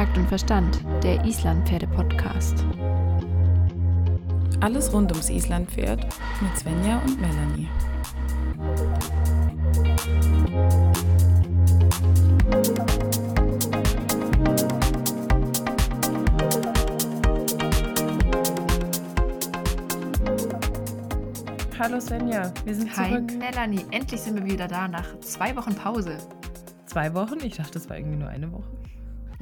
Takt und Verstand, der Islandpferde-Podcast. Alles rund ums Islandpferd mit Svenja und Melanie. Hallo Svenja, wir sind Hi zurück. Melanie, endlich sind wir wieder da nach zwei Wochen Pause. Zwei Wochen? Ich dachte, das war irgendwie nur eine Woche.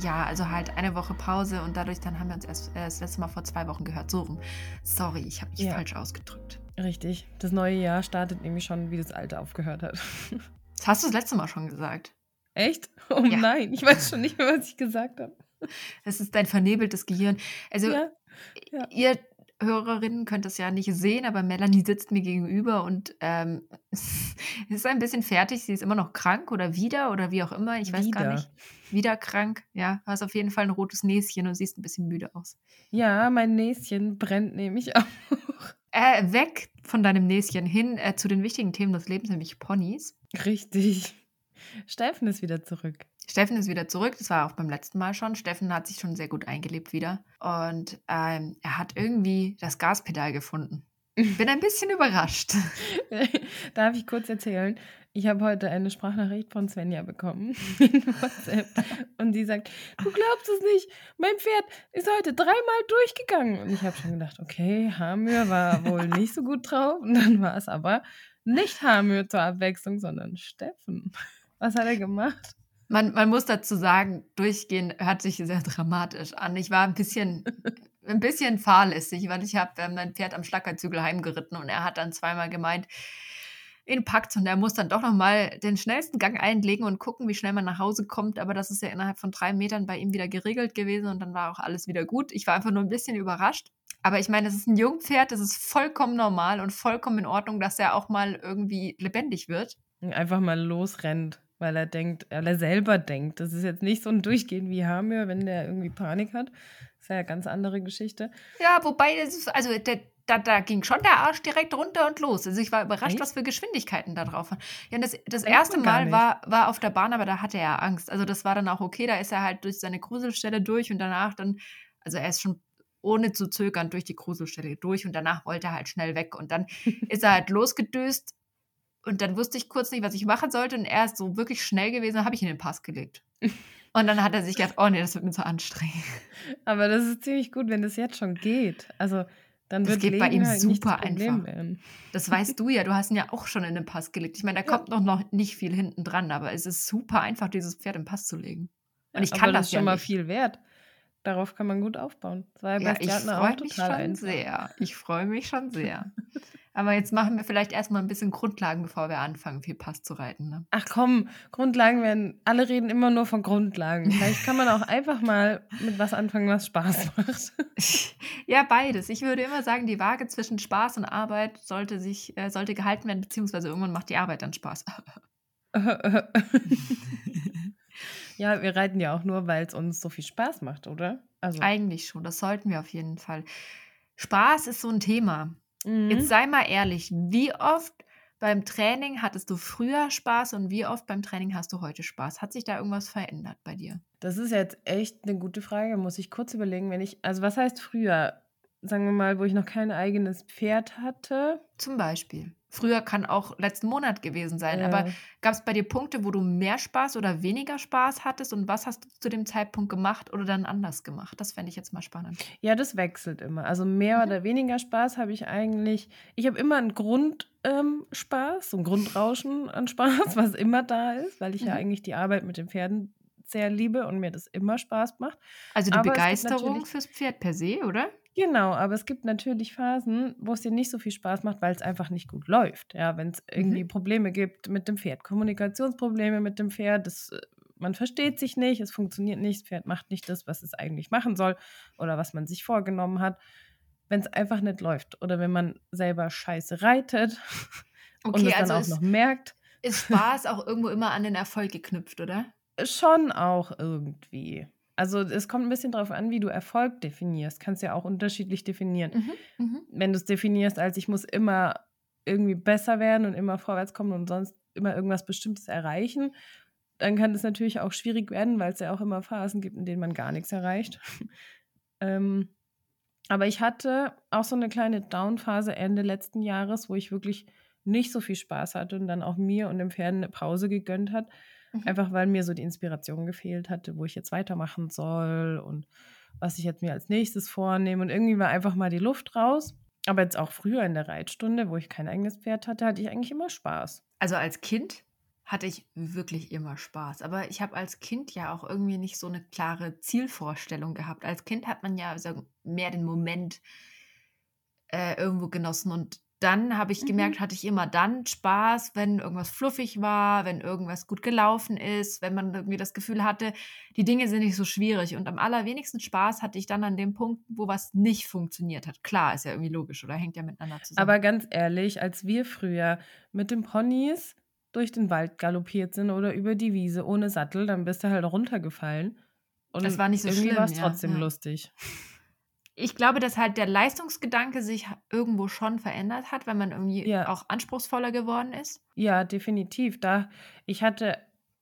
Ja, also halt eine Woche Pause und dadurch dann haben wir uns erst äh, das letzte Mal vor zwei Wochen gehört. So rum. Sorry, ich habe mich Ja. falsch ausgedrückt. Richtig. Das neue Jahr startet nämlich schon, wie das alte aufgehört hat. Das hast du das letzte Mal schon gesagt. Echt? Oh Ja. nein, ich weiß schon nicht mehr, was ich gesagt habe. Das ist dein vernebeltes Gehirn. Also Ja, ja. ihr Hörerinnen könnt es ja nicht sehen, aber Melanie sitzt mir gegenüber und ähm, ist ein bisschen fertig. Sie ist immer noch krank oder wieder oder wie auch immer. Ich weiß gar Wieder. nicht. Wieder krank. Ja, du hast auf jeden Fall ein rotes Näschen und siehst ein bisschen müde aus. ja, mein Näschen brennt nämlich auch. Äh, weg von deinem Näschen hin äh, zu den wichtigen Themen des Lebens, nämlich Ponys. Richtig. Steffen ist wieder zurück. Steffen ist wieder zurück, das war auch beim letzten Mal schon. Steffen hat sich schon sehr gut eingelebt wieder. Und ähm, er hat irgendwie das Gaspedal gefunden. Bin ein bisschen überrascht. Darf ich kurz erzählen? Ich habe heute eine Sprachnachricht von Svenja bekommen in WhatsApp und die sagt, du glaubst es nicht, mein Pferd ist heute dreimal durchgegangen. Und ich habe schon gedacht, okay, Hamür war wohl nicht so gut drauf. Und dann war es aber nicht Hamür zur Abwechslung, sondern Steffen. Was hat er gemacht? Man, man muss dazu sagen, durchgehen hört sich sehr dramatisch an. Ich war ein bisschen, ein bisschen fahrlässig, weil ich habe mein Pferd am Schlackerzügel heimgeritten und er hat dann zweimal gemeint, ihn packt und er muss dann doch nochmal den schnellsten Gang einlegen und gucken, wie schnell man nach Hause kommt. Aber das ist ja innerhalb von drei Metern bei ihm wieder geregelt gewesen und dann war auch alles wieder gut. Ich war einfach nur ein bisschen überrascht. Aber ich meine, das ist ein Jungpferd, das ist vollkommen normal und vollkommen in Ordnung, dass er auch mal irgendwie lebendig wird. Einfach mal losrennt, weil er denkt, weil er selber denkt. Das ist jetzt nicht so ein Durchgehen wie Hamür, wenn der irgendwie Panik hat. Das ist ja eine ganz andere Geschichte. Ja, wobei, das ist, also der, da, da ging schon der Arsch direkt runter und los. Also ich war überrascht, Echt? was für Geschwindigkeiten da drauf waren. Ja, das, das erste Mal war, war auf der Bahn, aber da hatte er Angst. Also das war dann auch okay, da ist er halt durch seine Gruselstelle durch und danach dann, also er ist schon ohne zu zögern durch die Gruselstelle durch und danach wollte er halt schnell weg und dann ist er halt losgedöst und dann wusste ich kurz nicht, was ich machen sollte und er ist so wirklich schnell gewesen, habe ich ihn in den Pass gelegt. Und dann hat er sich gedacht, oh nee, das wird mir zu anstrengend. Aber das ist ziemlich gut, wenn das jetzt schon geht. Also dann Das wird geht bei ihm halt super einfach. werden. Das weißt du ja, du hast ihn ja auch schon in den Pass gelegt. Ich meine, da Ja. kommt noch, noch nicht viel hinten dran, aber es ist super einfach, dieses Pferd im Pass zu legen. Und ich Aber kann das das, ist ja schon mal nicht. viel wert. Darauf kann man gut aufbauen. Das war ja Ja, ich freue mich schon sehr. Ich freue mich schon sehr. Aber jetzt machen wir vielleicht erstmal ein bisschen Grundlagen, bevor wir anfangen, viel Pass zu reiten. Ne? Ach komm, Grundlagen werden, alle reden immer nur von Grundlagen. Vielleicht kann man auch einfach mal mit was anfangen, was Spaß macht. Ja, beides. Ich würde immer sagen, die Waage zwischen Spaß und Arbeit sollte sich, äh, sollte gehalten werden, beziehungsweise irgendwann macht die Arbeit dann Spaß. ja, wir reiten ja auch nur, weil es uns so viel Spaß macht, oder? Also, Eigentlich schon, das sollten wir auf jeden Fall. Spaß ist so ein Thema. Mhm. Jetzt sei mal ehrlich, wie oft beim Training hattest du früher Spaß und wie oft beim Training hast du heute Spaß? Hat sich da irgendwas verändert bei dir? Das ist jetzt echt eine gute Frage. Muss ich kurz überlegen, wenn ich, also was heißt früher? Sagen wir mal, wo ich noch kein eigenes Pferd hatte. Zum Beispiel. Früher kann auch letzten Monat gewesen sein, aber Äh, gab es bei dir Punkte, wo du mehr Spaß oder weniger Spaß hattest und was hast du zu dem Zeitpunkt gemacht oder dann anders gemacht? Das fände ich jetzt mal spannend. ja, das wechselt immer. Also mehr Mhm. oder weniger Spaß habe ich eigentlich. Ich habe immer einen Grundspaß, ähm, Spaß, so ein Grundrauschen an Spaß, was immer da ist, weil ich ja Mhm. eigentlich die Arbeit mit den Pferden sehr liebe und mir das immer Spaß macht. Also die Aber Begeisterung fürs Pferd per se, oder? Genau, aber es gibt natürlich Phasen, wo es dir nicht so viel Spaß macht, weil es einfach nicht gut läuft. Ja, wenn es irgendwie Mhm. Probleme gibt mit dem Pferd, Kommunikationsprobleme mit dem Pferd, das, äh, man versteht sich nicht, es funktioniert nicht, das Pferd macht nicht das, was es eigentlich machen soll oder was man sich vorgenommen hat. Wenn es einfach nicht läuft oder wenn man selber scheiße reitet und Okay, es dann also auch ist, noch merkt, ist Spaß auch irgendwo immer an den Erfolg geknüpft, oder? schon auch irgendwie. Also es kommt ein bisschen darauf an, wie du Erfolg definierst. Kannst ja auch unterschiedlich definieren. Mhm. Mhm. wenn du es definierst als ich muss immer irgendwie besser werden und immer vorwärts kommen und sonst immer irgendwas Bestimmtes erreichen, dann kann es natürlich auch schwierig werden, weil es ja auch immer Phasen gibt, in denen man gar nichts erreicht. ähm, aber ich hatte auch so eine kleine Down-Phase Ende letzten Jahres, wo ich wirklich nicht so viel Spaß hatte und dann auch mir und dem Pferd eine Pause gegönnt hat. Mhm. Einfach weil mir so die Inspiration gefehlt hatte, wo ich jetzt weitermachen soll und was ich jetzt mir als nächstes vornehme. Und irgendwie war einfach mal die Luft raus. Aber jetzt auch früher in der Reitstunde, wo ich kein eigenes Pferd hatte, hatte ich eigentlich immer Spaß. Also als Kind hatte ich wirklich immer Spaß. Aber ich habe als Kind ja auch irgendwie nicht so eine klare Zielvorstellung gehabt. Als Kind hat man ja mehr den Moment äh, irgendwo genossen und dann habe ich gemerkt, mhm. hatte ich immer dann Spaß, wenn irgendwas fluffig war, wenn irgendwas gut gelaufen ist, wenn man irgendwie das Gefühl hatte, die Dinge sind nicht so schwierig. Und am allerwenigsten Spaß hatte ich dann an dem Punkt, wo was nicht funktioniert hat. Klar, ist ja irgendwie logisch oder hängt ja miteinander zusammen. Aber ganz ehrlich, als wir früher mit den Ponys durch den Wald galoppiert sind oder über die Wiese ohne Sattel, dann bist du halt runtergefallen. Und das war nicht so irgendwie schlimm. Irgendwie war es trotzdem ja. lustig ich glaube, dass halt der Leistungsgedanke sich irgendwo schon verändert hat, weil man irgendwie ja. auch anspruchsvoller geworden ist. Ja, definitiv. Da ich hatte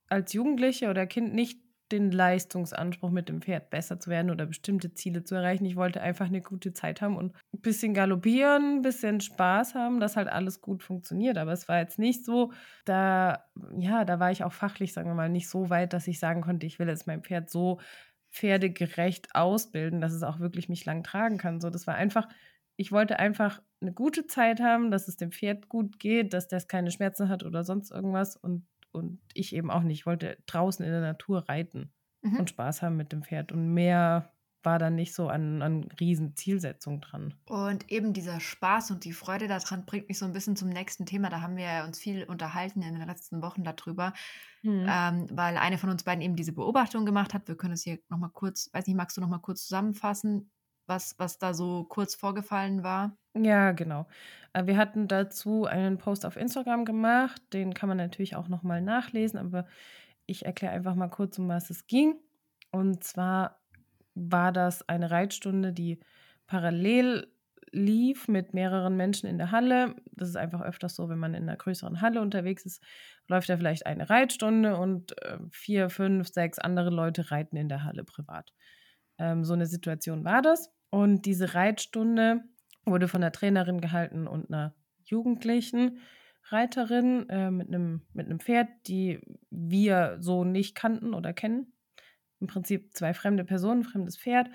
als Jugendliche oder Kind nicht den Leistungsanspruch, mit dem Pferd besser zu werden oder bestimmte Ziele zu erreichen. Ich wollte einfach eine gute Zeit haben und ein bisschen galoppieren, ein bisschen Spaß haben, dass halt alles gut funktioniert. Aber es war jetzt nicht so, da, ja, da war ich auch fachlich, sagen wir mal, nicht so weit, dass ich sagen konnte, ich will jetzt mein Pferd so pferdegerecht ausbilden, dass es auch wirklich mich lang tragen kann. So, das war einfach, ich wollte einfach eine gute Zeit haben, dass es dem Pferd gut geht, dass das keine Schmerzen hat oder sonst irgendwas und, und ich eben auch nicht. Ich wollte draußen in der Natur reiten mhm. und Spaß haben mit dem Pferd und mehr war dann nicht so an, an Riesenzielsetzung dran. Und eben dieser Spaß und die Freude daran bringt mich so ein bisschen zum nächsten Thema. Da haben wir uns viel unterhalten in den letzten Wochen darüber, mhm. ähm, weil eine von uns beiden eben diese Beobachtung gemacht hat. Wir können es hier nochmal kurz, weiß nicht, magst du nochmal kurz zusammenfassen, was, was da so kurz vorgefallen war? Ja, genau. Äh, wir hatten dazu einen Post auf Instagram gemacht, den kann man natürlich auch nochmal nachlesen, aber ich erkläre einfach mal kurz, um was es ging. Und zwar war das eine Reitstunde, die parallel lief mit mehreren Menschen in der Halle. Das ist einfach öfters so, wenn man in einer größeren Halle unterwegs ist, läuft da vielleicht eine Reitstunde und äh, vier, fünf, sechs andere Leute reiten in der Halle privat. Ähm, so eine Situation war das. Und diese Reitstunde wurde von der Trainerin gehalten und einer jugendlichen Reiterin äh, mit, einem, mit einem Pferd, die wir so nicht kannten oder kennen im Prinzip zwei fremde Personen, fremdes Pferd.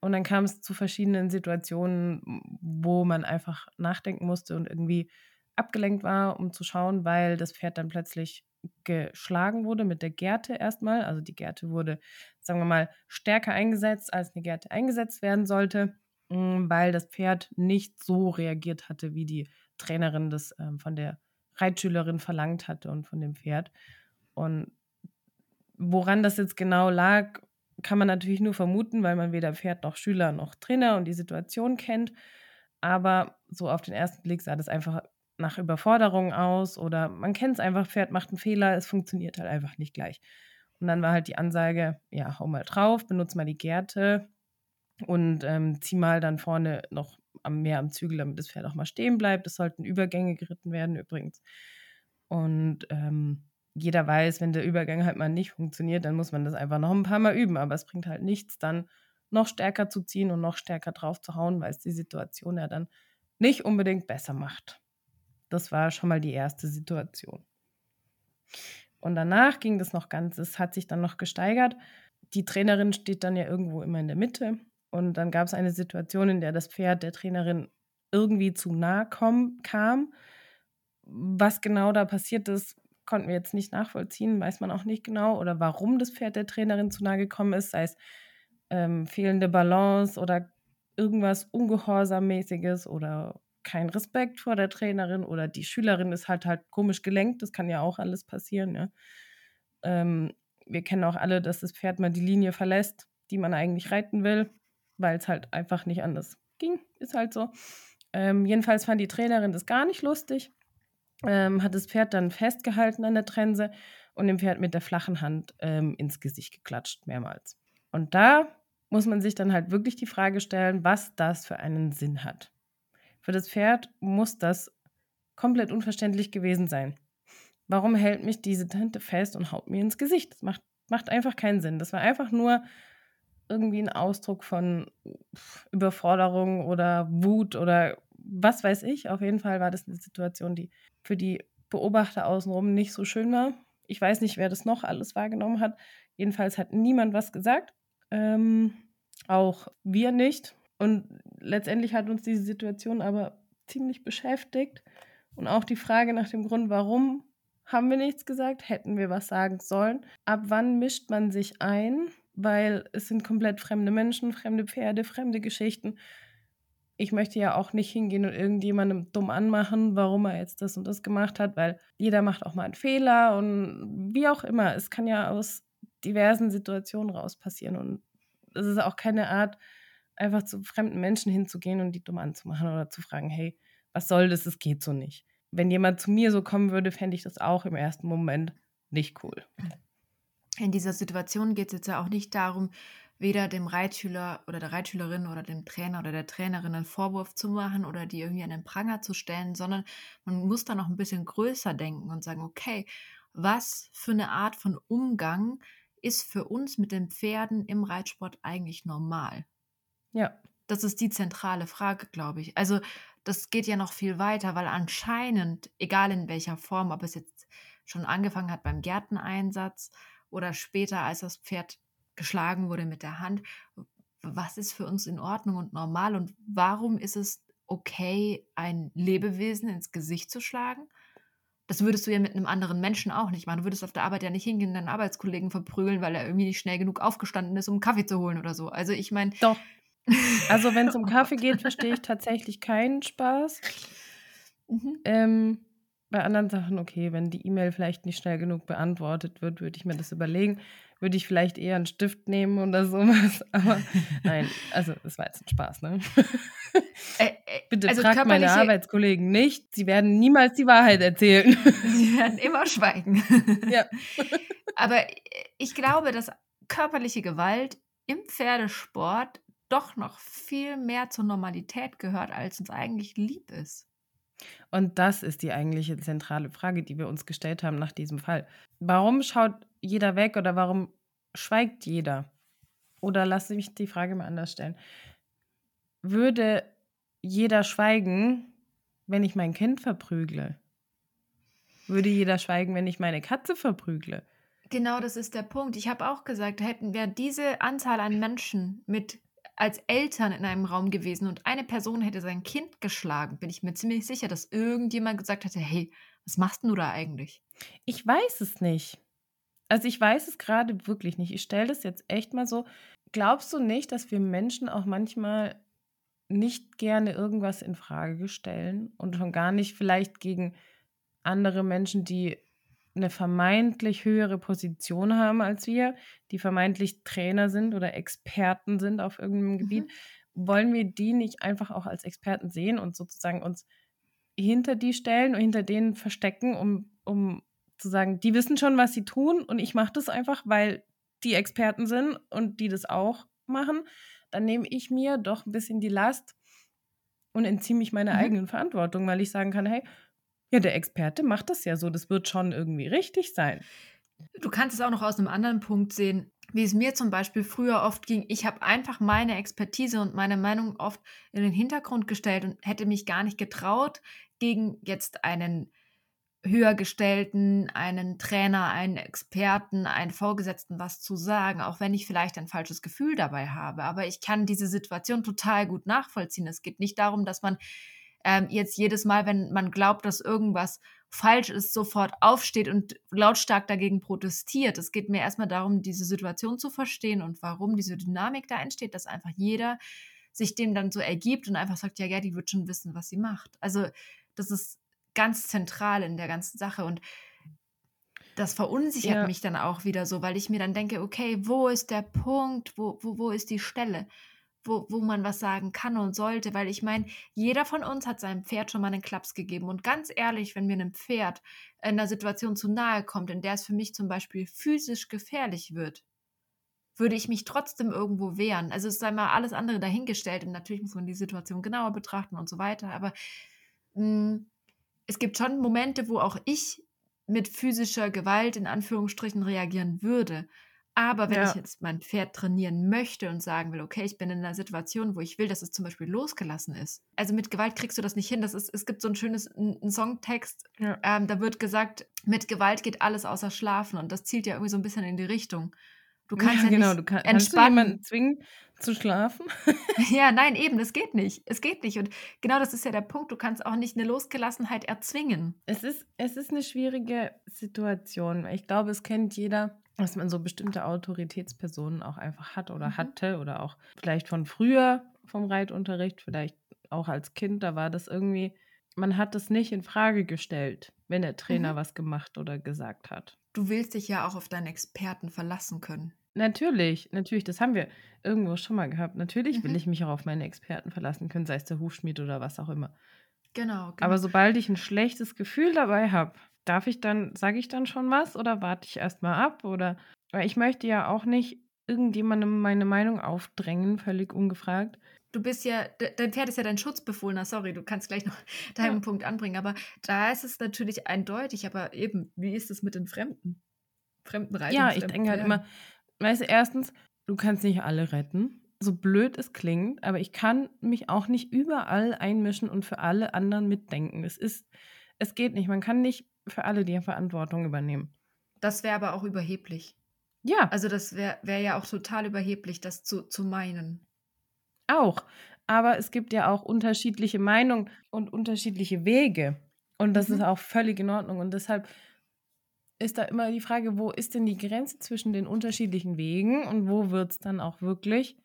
Und dann kam es zu verschiedenen Situationen, wo man einfach nachdenken musste und irgendwie abgelenkt war, um zu schauen, weil das Pferd dann plötzlich geschlagen wurde mit der Gerte erstmal. Also die Gerte wurde, sagen wir mal, stärker eingesetzt, als eine Gerte eingesetzt werden sollte, mm, weil das Pferd nicht so reagiert hatte, wie die Trainerin das ähm, von der Reitschülerin verlangt hatte und von dem Pferd. Und Woran das jetzt genau lag, kann man natürlich nur vermuten, weil man weder Pferd noch Schüler noch Trainer und die Situation kennt. Aber so auf den ersten Blick sah das einfach nach Überforderung aus oder man kennt es einfach, Pferd macht einen Fehler, es funktioniert halt einfach nicht gleich. Und dann war halt die Ansage, ja, hau mal drauf, benutze mal die Gerte und ähm, zieh mal dann vorne noch am, mehr am Zügel, damit das Pferd auch mal stehen bleibt. Es sollten Übergänge geritten werden übrigens. Und ähm, jeder weiß, wenn der Übergang halt mal nicht funktioniert, dann muss man das einfach noch ein paar Mal üben. Aber es bringt halt nichts, dann noch stärker zu ziehen und noch stärker drauf zu hauen, weil es die Situation ja dann nicht unbedingt besser macht. Das war schon mal die erste Situation. Und danach ging das noch ganz, es hat sich dann noch gesteigert. Die Trainerin steht dann ja irgendwo immer in der Mitte. Und dann gab es eine Situation, in der das Pferd der Trainerin irgendwie zu nah kam. Was genau da passiert ist, konnten wir jetzt nicht nachvollziehen, weiß man auch nicht genau, oder warum das Pferd der Trainerin zu nahe gekommen ist, sei es ähm, fehlende Balance oder irgendwas Ungehorsammäßiges oder kein Respekt vor der Trainerin oder die Schülerin ist halt halt komisch gelenkt, das kann ja auch alles passieren. Ja. Ähm, wir kennen auch alle, dass das Pferd mal die Linie verlässt, die man eigentlich reiten will, weil es halt einfach nicht anders ging, ist halt so. Ähm, jedenfalls fand die Trainerin das gar nicht lustig ähm, hat das Pferd dann festgehalten an der Trense und dem Pferd mit der flachen Hand ähm, ins Gesicht geklatscht, mehrmals. Und da muss man sich dann halt wirklich die Frage stellen, was das für einen Sinn hat. Für das Pferd muss das komplett unverständlich gewesen sein. Warum hält mich diese Tante fest und haut mir ins Gesicht? Das macht, macht einfach keinen Sinn. Das war einfach nur irgendwie ein Ausdruck von Überforderung oder Wut oder was weiß ich. Auf jeden Fall war das eine Situation, die für die Beobachter außenrum nicht so schön war. Ich weiß nicht, wer das noch alles wahrgenommen hat. Jedenfalls hat niemand was gesagt. Ähm, auch wir nicht. Und letztendlich hat uns diese Situation aber ziemlich beschäftigt. Und auch die Frage nach dem Grund, warum haben wir nichts gesagt, hätten wir was sagen sollen. Ab wann mischt man sich ein? Weil es sind komplett fremde Menschen, fremde Pferde, fremde Geschichten. Ich möchte ja auch nicht hingehen und irgendjemandem dumm anmachen, warum er jetzt das und das gemacht hat, weil jeder macht auch mal einen Fehler und wie auch immer. Es kann ja aus diversen Situationen raus passieren und es ist auch keine Art, einfach zu fremden Menschen hinzugehen und die dumm anzumachen oder zu fragen, hey, was soll das, es geht so nicht. Wenn jemand zu mir so kommen würde, fände ich das auch im ersten Moment nicht cool. In dieser Situation geht es jetzt ja auch nicht darum, weder dem Reitschüler oder der Reitschülerin oder dem Trainer oder der Trainerin einen Vorwurf zu machen oder die irgendwie an den Pranger zu stellen, sondern man muss da noch ein bisschen größer denken und sagen, okay, was für eine Art von Umgang ist für uns mit den Pferden im Reitsport eigentlich normal? Ja. Das ist die zentrale Frage, glaube ich. Also das geht ja noch viel weiter, weil anscheinend, egal in welcher Form, ob es jetzt schon angefangen hat beim Gärteneinsatz oder später, als das Pferd geschlagen wurde mit der Hand, was ist für uns in Ordnung und normal und warum ist es okay, ein Lebewesen ins Gesicht zu schlagen? Das würdest du ja mit einem anderen Menschen auch nicht machen. Du würdest auf der Arbeit ja nicht hingehen und deinen Arbeitskollegen verprügeln, weil er irgendwie nicht schnell genug aufgestanden ist, um Kaffee zu holen oder so. Also ich meine. Doch. Also wenn es um Kaffee geht, verstehe ich tatsächlich keinen Spaß. Mhm. Ähm, bei anderen Sachen, okay, wenn die E-Mail vielleicht nicht schnell genug beantwortet wird, würde ich mir das überlegen. Würde ich vielleicht eher einen Stift nehmen oder sowas. Aber nein, also das war jetzt ein Spaß, ne? Äh, äh, Bitte also fragt meine Arbeitskollegen nicht. Sie werden niemals die Wahrheit erzählen. Sie werden immer schweigen. Ja. Aber ich glaube, dass körperliche Gewalt im Pferdesport doch noch viel mehr zur Normalität gehört, als uns eigentlich lieb ist. Und das ist die eigentliche zentrale Frage, die wir uns gestellt haben nach diesem Fall. Warum schaut jeder weg oder warum schweigt jeder? Oder lasse mich die Frage mal anders stellen. Würde jeder schweigen, wenn ich mein Kind verprügle? Würde jeder schweigen, wenn ich meine Katze verprügle? Genau, das ist der Punkt. Ich habe auch gesagt, hätten wir diese Anzahl an Menschen mit als Eltern in einem Raum gewesen und eine Person hätte sein Kind geschlagen, bin ich mir ziemlich sicher, dass irgendjemand gesagt hätte, hey, was machst du da eigentlich? Ich weiß es nicht. Also ich weiß es gerade wirklich nicht. Ich stelle das jetzt echt mal so. Glaubst du nicht, dass wir Menschen auch manchmal nicht gerne irgendwas in Frage stellen und schon gar nicht vielleicht gegen andere Menschen, die eine vermeintlich höhere Position haben als wir, die vermeintlich Trainer sind oder Experten sind auf irgendeinem mhm. Gebiet, wollen wir die nicht einfach auch als Experten sehen und sozusagen uns hinter die stellen und hinter denen verstecken, um, um zu sagen, die wissen schon, was sie tun und ich mache das einfach, weil die Experten sind und die das auch machen, dann nehme ich mir doch ein bisschen die Last und entziehe mich meiner mhm. eigenen Verantwortung, weil ich sagen kann, hey, ja, der Experte macht das ja so. Das wird schon irgendwie richtig sein. Du kannst es auch noch aus einem anderen Punkt sehen, wie es mir zum Beispiel früher oft ging. Ich habe einfach meine Expertise und meine Meinung oft in den Hintergrund gestellt und hätte mich gar nicht getraut, gegen jetzt einen höhergestellten, einen Trainer, einen Experten, einen Vorgesetzten was zu sagen, auch wenn ich vielleicht ein falsches Gefühl dabei habe. Aber ich kann diese Situation total gut nachvollziehen. Es geht nicht darum, dass man ähm, jetzt jedes Mal, wenn man glaubt, dass irgendwas falsch ist, sofort aufsteht und lautstark dagegen protestiert. Es geht mir erstmal darum, diese Situation zu verstehen und warum diese Dynamik da entsteht, dass einfach jeder sich dem dann so ergibt und einfach sagt, ja, ja, die wird schon wissen, was sie macht. Also das ist ganz zentral in der ganzen Sache und das verunsichert ja. mich dann auch wieder so, weil ich mir dann denke, okay, wo ist der Punkt, wo, wo, wo ist die Stelle? wo, wo man was sagen kann und sollte, weil ich meine, jeder von uns hat seinem Pferd schon mal einen Klaps gegeben. Und ganz ehrlich, wenn mir ein Pferd in einer Situation zu nahe kommt, in der es für mich zum Beispiel physisch gefährlich wird, würde ich mich trotzdem irgendwo wehren. Also es sei mal alles andere dahingestellt und natürlich muss man die Situation genauer betrachten und so weiter. Aber mh, mm, es gibt schon Momente, wo auch ich mit physischer Gewalt in Anführungsstrichen reagieren würde. Aber wenn Ja. ich jetzt mein Pferd trainieren möchte und sagen will, okay, ich bin in einer Situation, wo ich will, dass es zum Beispiel losgelassen ist. Also mit Gewalt kriegst du das nicht hin. Das ist, es gibt so ein schönes ein, ein Songtext, Ja. ähm, da wird gesagt, mit Gewalt geht alles außer Schlafen. Und das zielt ja irgendwie so ein bisschen in die Richtung. Du kannst ja, genau, nicht du kann, kannst du jemanden zwingen zu schlafen? Ja, nein, eben, das geht nicht. Es geht nicht. Und genau das ist ja der Punkt. Du kannst auch nicht eine Losgelassenheit erzwingen. Es ist, es ist eine schwierige Situation. Ich glaube, es kennt jeder, dass man so bestimmte Autoritätspersonen auch einfach hat oder Mhm. hatte oder auch vielleicht von früher vom Reitunterricht, vielleicht auch als Kind, da war das irgendwie, man hat das nicht in Frage gestellt, wenn der Trainer Mhm. was gemacht oder gesagt hat. Du willst dich ja auch auf deinen Experten verlassen können. Natürlich, natürlich, das haben wir irgendwo schon mal gehabt. Natürlich will Mhm. ich mich auch auf meine Experten verlassen können, sei es der Hufschmied oder was auch immer. Genau, genau. Aber sobald ich ein schlechtes Gefühl dabei habe, darf ich dann, sage ich dann schon was oder warte ich erstmal ab? Oder weil ich möchte ja auch nicht irgendjemandem meine Meinung aufdrängen, völlig ungefragt. Du bist ja, de- dein Pferd ist ja dein Schutzbefohlener, sorry, du kannst gleich noch deinen Ja. Punkt anbringen, aber da ist es natürlich eindeutig, aber eben, wie ist es mit den Fremden? Fremden Reitern, Ja, ich denke halt immer, weißt du, erstens, du kannst nicht alle retten, so blöd es klingt, aber ich kann mich auch nicht überall einmischen und für alle anderen mitdenken. Es ist, es geht nicht. Man kann nicht für alle die Verantwortung übernehmen. Das wäre aber auch überheblich. Ja, Also das wäre wär ja auch total überheblich, das zu, zu meinen. Auch. Aber es gibt ja auch unterschiedliche Meinungen und unterschiedliche Wege. Und das Mhm. ist auch völlig in Ordnung. Und deshalb ist da immer die Frage, wo ist denn die Grenze zwischen den unterschiedlichen Wegen und wo wird es dann auch wirklich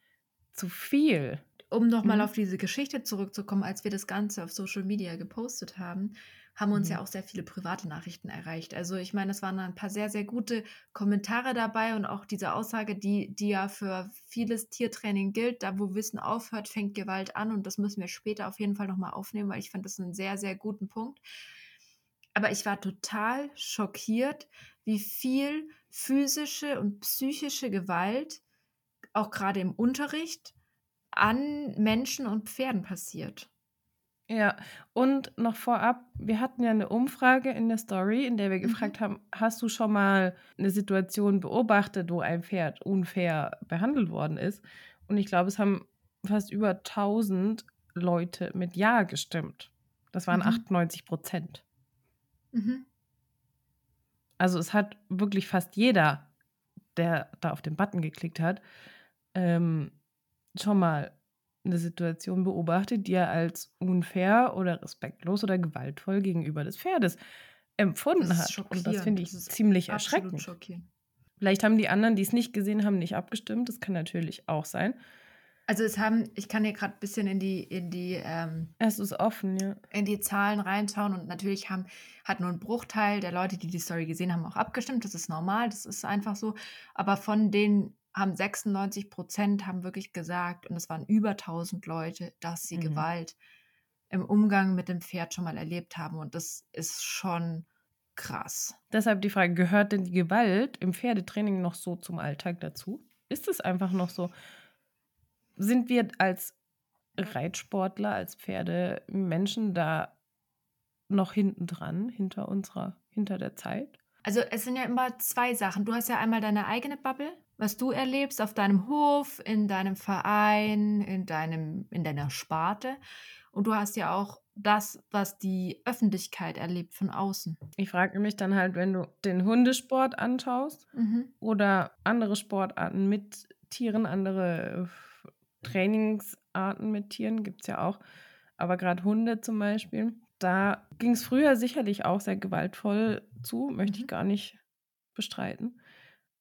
zu viel? Um nochmal Mhm. auf diese Geschichte zurückzukommen, als wir das Ganze auf Social Media gepostet haben, haben uns Mhm. ja auch sehr viele private Nachrichten erreicht. Also ich meine, es waren ein paar sehr, sehr gute Kommentare dabei und auch diese Aussage, die, die ja für vieles Tiertraining gilt, da wo Wissen aufhört, fängt Gewalt an und das müssen wir später auf jeden Fall nochmal aufnehmen, weil ich fand das einen sehr, sehr guten Punkt. Aber ich war total schockiert, wie viel physische und psychische Gewalt auch gerade im Unterricht an Menschen und Pferden passiert. Ja, und noch vorab, wir hatten ja eine Umfrage in der Story, in der wir Mhm. gefragt haben, hast du schon mal eine Situation beobachtet, wo ein Pferd unfair behandelt worden ist? Und ich glaube, es haben fast über 1000 Leute mit Ja gestimmt. Das waren Mhm. 98 Prozent. Mhm. Also es hat wirklich fast jeder, der da auf den Button geklickt hat, ähm, schon mal eine Situation beobachtet, die er als unfair oder respektlos oder gewaltvoll gegenüber des Pferdes empfunden Das ist hat. Und das finde ich Das ziemlich erschreckend. schockierend. Vielleicht haben die anderen, die es nicht gesehen haben, nicht abgestimmt. Das kann natürlich auch sein. Also es haben, ich kann hier gerade ein bisschen in die, in die, ähm, Es ist offen, ja. in die Zahlen reinschauen und natürlich haben, hat nur ein Bruchteil der Leute, die die Story gesehen haben, auch abgestimmt. Das ist normal, das ist einfach so. Aber von denen haben 96 Prozent haben wirklich gesagt, und es waren über 1000 Leute, dass sie Mhm. Gewalt im Umgang mit dem Pferd schon mal erlebt haben. Und das ist schon krass. Deshalb die Frage, gehört denn die Gewalt im Pferdetraining noch so zum Alltag dazu? Ist es einfach noch so? Sind wir als Reitsportler, als Pferdemenschen da noch hinten dran, hinter unserer, hinter der Zeit? Also es sind ja immer zwei Sachen. Du hast ja einmal deine eigene Bubble, was du erlebst auf deinem Hof, in deinem Verein, in, deinem, in deiner Sparte. Und du hast ja auch das, was die Öffentlichkeit erlebt von außen. Ich frage mich dann halt, wenn du den Hundesport anschaust oder andere Sportarten mit Tieren, andere äh, Trainingsarten mit Tieren gibt es ja auch, aber gerade Hunde zum Beispiel, da ging es früher sicherlich auch sehr gewaltvoll zu, möchte ich Mhm. gar nicht bestreiten.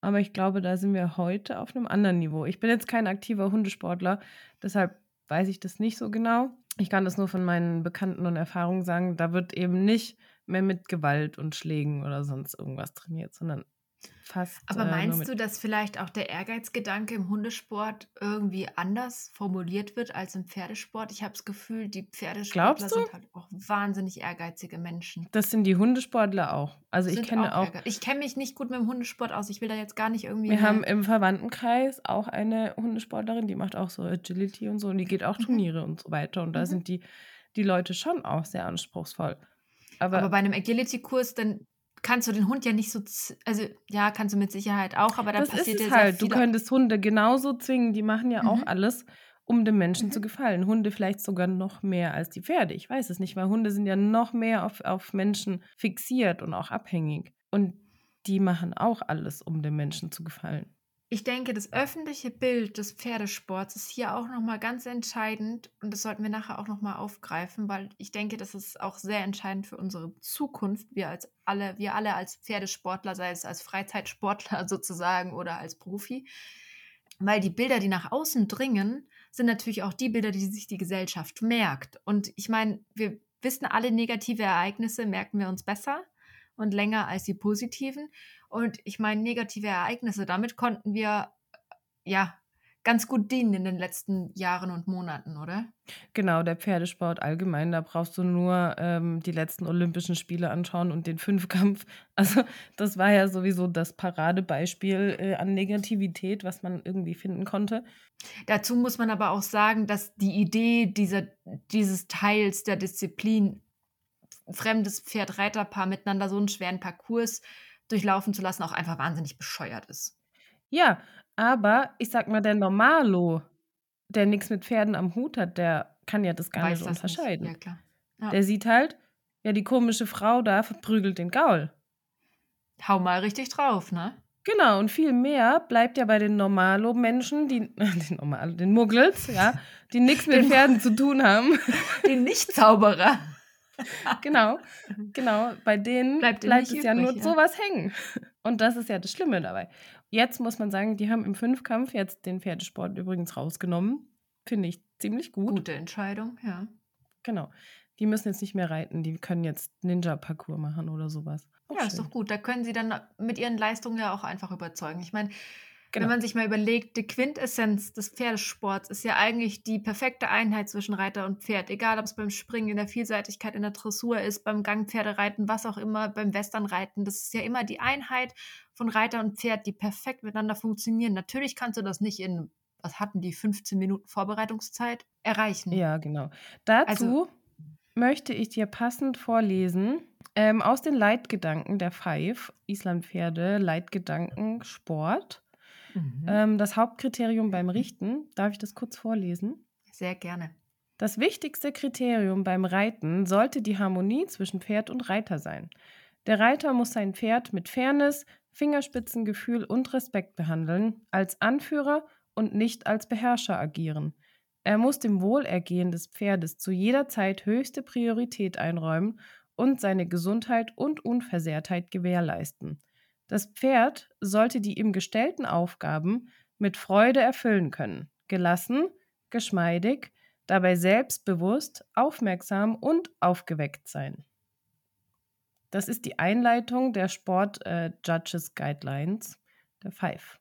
Aber ich glaube, da sind wir heute auf einem anderen Niveau. Ich bin jetzt kein aktiver Hundesportler, deshalb weiß ich das nicht so genau. Ich kann das nur von meinen Bekannten und Erfahrungen sagen. Da wird eben nicht mehr mit Gewalt und Schlägen oder sonst irgendwas trainiert, sondern fast. Aber äh, meinst mit du, dass vielleicht auch der Ehrgeizgedanke im Hundesport irgendwie anders formuliert wird als im Pferdesport? Ich habe das Gefühl, die Pferdesportler sind halt auch wahnsinnig ehrgeizige Menschen. Das sind die Hundesportler auch. Also ich Sind kenne auch. ehrgeiz- Ich kenne mich nicht gut mit dem Hundesport aus. Ich will da jetzt gar nicht irgendwie. Wir haben im Verwandtenkreis auch eine Hundesportlerin, die macht auch so Agility und so und die geht auch Mhm. Turniere und so weiter. Und da Mhm. sind die, die Leute schon auch sehr anspruchsvoll. Aber, Aber bei einem Agility-Kurs, dann kannst du den Hund ja nicht so, also ja, kannst du mit Sicherheit auch, aber da Das ist passiert ja es sehr halt. Du könntest Hunde genauso zwingen. Die machen ja auch Mhm. alles, um dem Menschen zu Mhm. gefallen. Hunde vielleicht sogar noch mehr als die Pferde. Ich weiß es nicht, weil Hunde sind ja noch mehr auf, auf Menschen fixiert und auch abhängig. Und die machen auch alles, um dem Menschen zu gefallen. Ich denke, das öffentliche Bild des Pferdesports ist hier auch nochmal ganz entscheidend und das sollten wir nachher auch nochmal aufgreifen, weil ich denke, das ist auch sehr entscheidend für unsere Zukunft. Wir als alle, wir alle als Pferdesportler, sei es als Freizeitsportler sozusagen oder als Profi, weil die Bilder, die nach außen dringen, sind natürlich auch die Bilder, die sich die Gesellschaft merkt. Und ich meine, wir wissen alle negative Ereignisse merken wir uns besser und länger als die positiven. Und ich meine, negative Ereignisse, damit konnten wir ja ganz gut dienen in den letzten Jahren und Monaten, oder? Genau, der Pferdesport allgemein, da brauchst du nur ähm, die letzten Olympischen Spiele anschauen und den Fünfkampf. Also das war ja sowieso das Paradebeispiel äh, an Negativität, was man irgendwie finden konnte. Dazu muss man aber auch sagen, dass die Idee dieser, dieses Teils der Disziplin, fremdes Pferd-Reiterpaar miteinander so einen schweren Parcours durchlaufen zu lassen, auch einfach wahnsinnig bescheuert ist. Ja, aber ich sag mal, der Normalo, der nichts mit Pferden am Hut hat, der kann ja das gar Weiß nicht das nicht. unterscheiden. Ja, klar. Ja. Der sieht halt, ja, die komische Frau da verprügelt den Gaul. Hau mal richtig drauf, ne? Genau, und viel mehr bleibt ja bei den Normalo-Menschen, die, den, Normalo, den Muggels, ja, die nichts mit Den- Pferden zu tun haben. Den Nicht-Zauberer. Genau, genau, bei denen Bleibt bleibt, es ja nur ja. sowas hängen. Und das ist ja das Schlimme dabei. Jetzt muss man sagen, die haben im Fünfkampf jetzt den Pferdesport übrigens rausgenommen. Finde ich ziemlich gut. Gute Entscheidung, ja. Genau. Die müssen jetzt nicht mehr reiten, die können jetzt Ninja-Parcours machen oder sowas. Auch Ja, ist schön. doch gut. Da können sie dann mit ihren Leistungen ja auch einfach überzeugen. Ich meine, Genau. wenn man sich mal überlegt, die Quintessenz des Pferdesports ist ja eigentlich die perfekte Einheit zwischen Reiter und Pferd. Egal, ob es beim Springen, in der Vielseitigkeit, in der Dressur ist, beim Gangpferdereiten, was auch immer, beim Westernreiten. Das ist ja immer die Einheit von Reiter und Pferd, die perfekt miteinander funktionieren. Natürlich kannst du das nicht in, was hatten die, 15 Minuten Vorbereitungszeit erreichen. Ja, genau. Dazu Also- möchte ich dir passend vorlesen ähm, aus den Leitgedanken der Five, Islandpferde, Leitgedanken, Sport. Mhm. Ähm, das Hauptkriterium beim Richten, darf ich das kurz vorlesen? Sehr gerne. Das wichtigste Kriterium beim Reiten sollte die Harmonie zwischen Pferd und Reiter sein. Der Reiter muss sein Pferd mit Fairness, Fingerspitzengefühl und Respekt behandeln, als Anführer und nicht als Beherrscher agieren. Er muss dem Wohlergehen des Pferdes zu jeder Zeit höchste Priorität einräumen und seine Gesundheit und Unversehrtheit gewährleisten. Das Pferd sollte die ihm gestellten Aufgaben mit Freude erfüllen können, gelassen, geschmeidig, dabei selbstbewusst, aufmerksam und aufgeweckt sein. Das ist die Einleitung der Sport äh, Judges Guidelines der Five.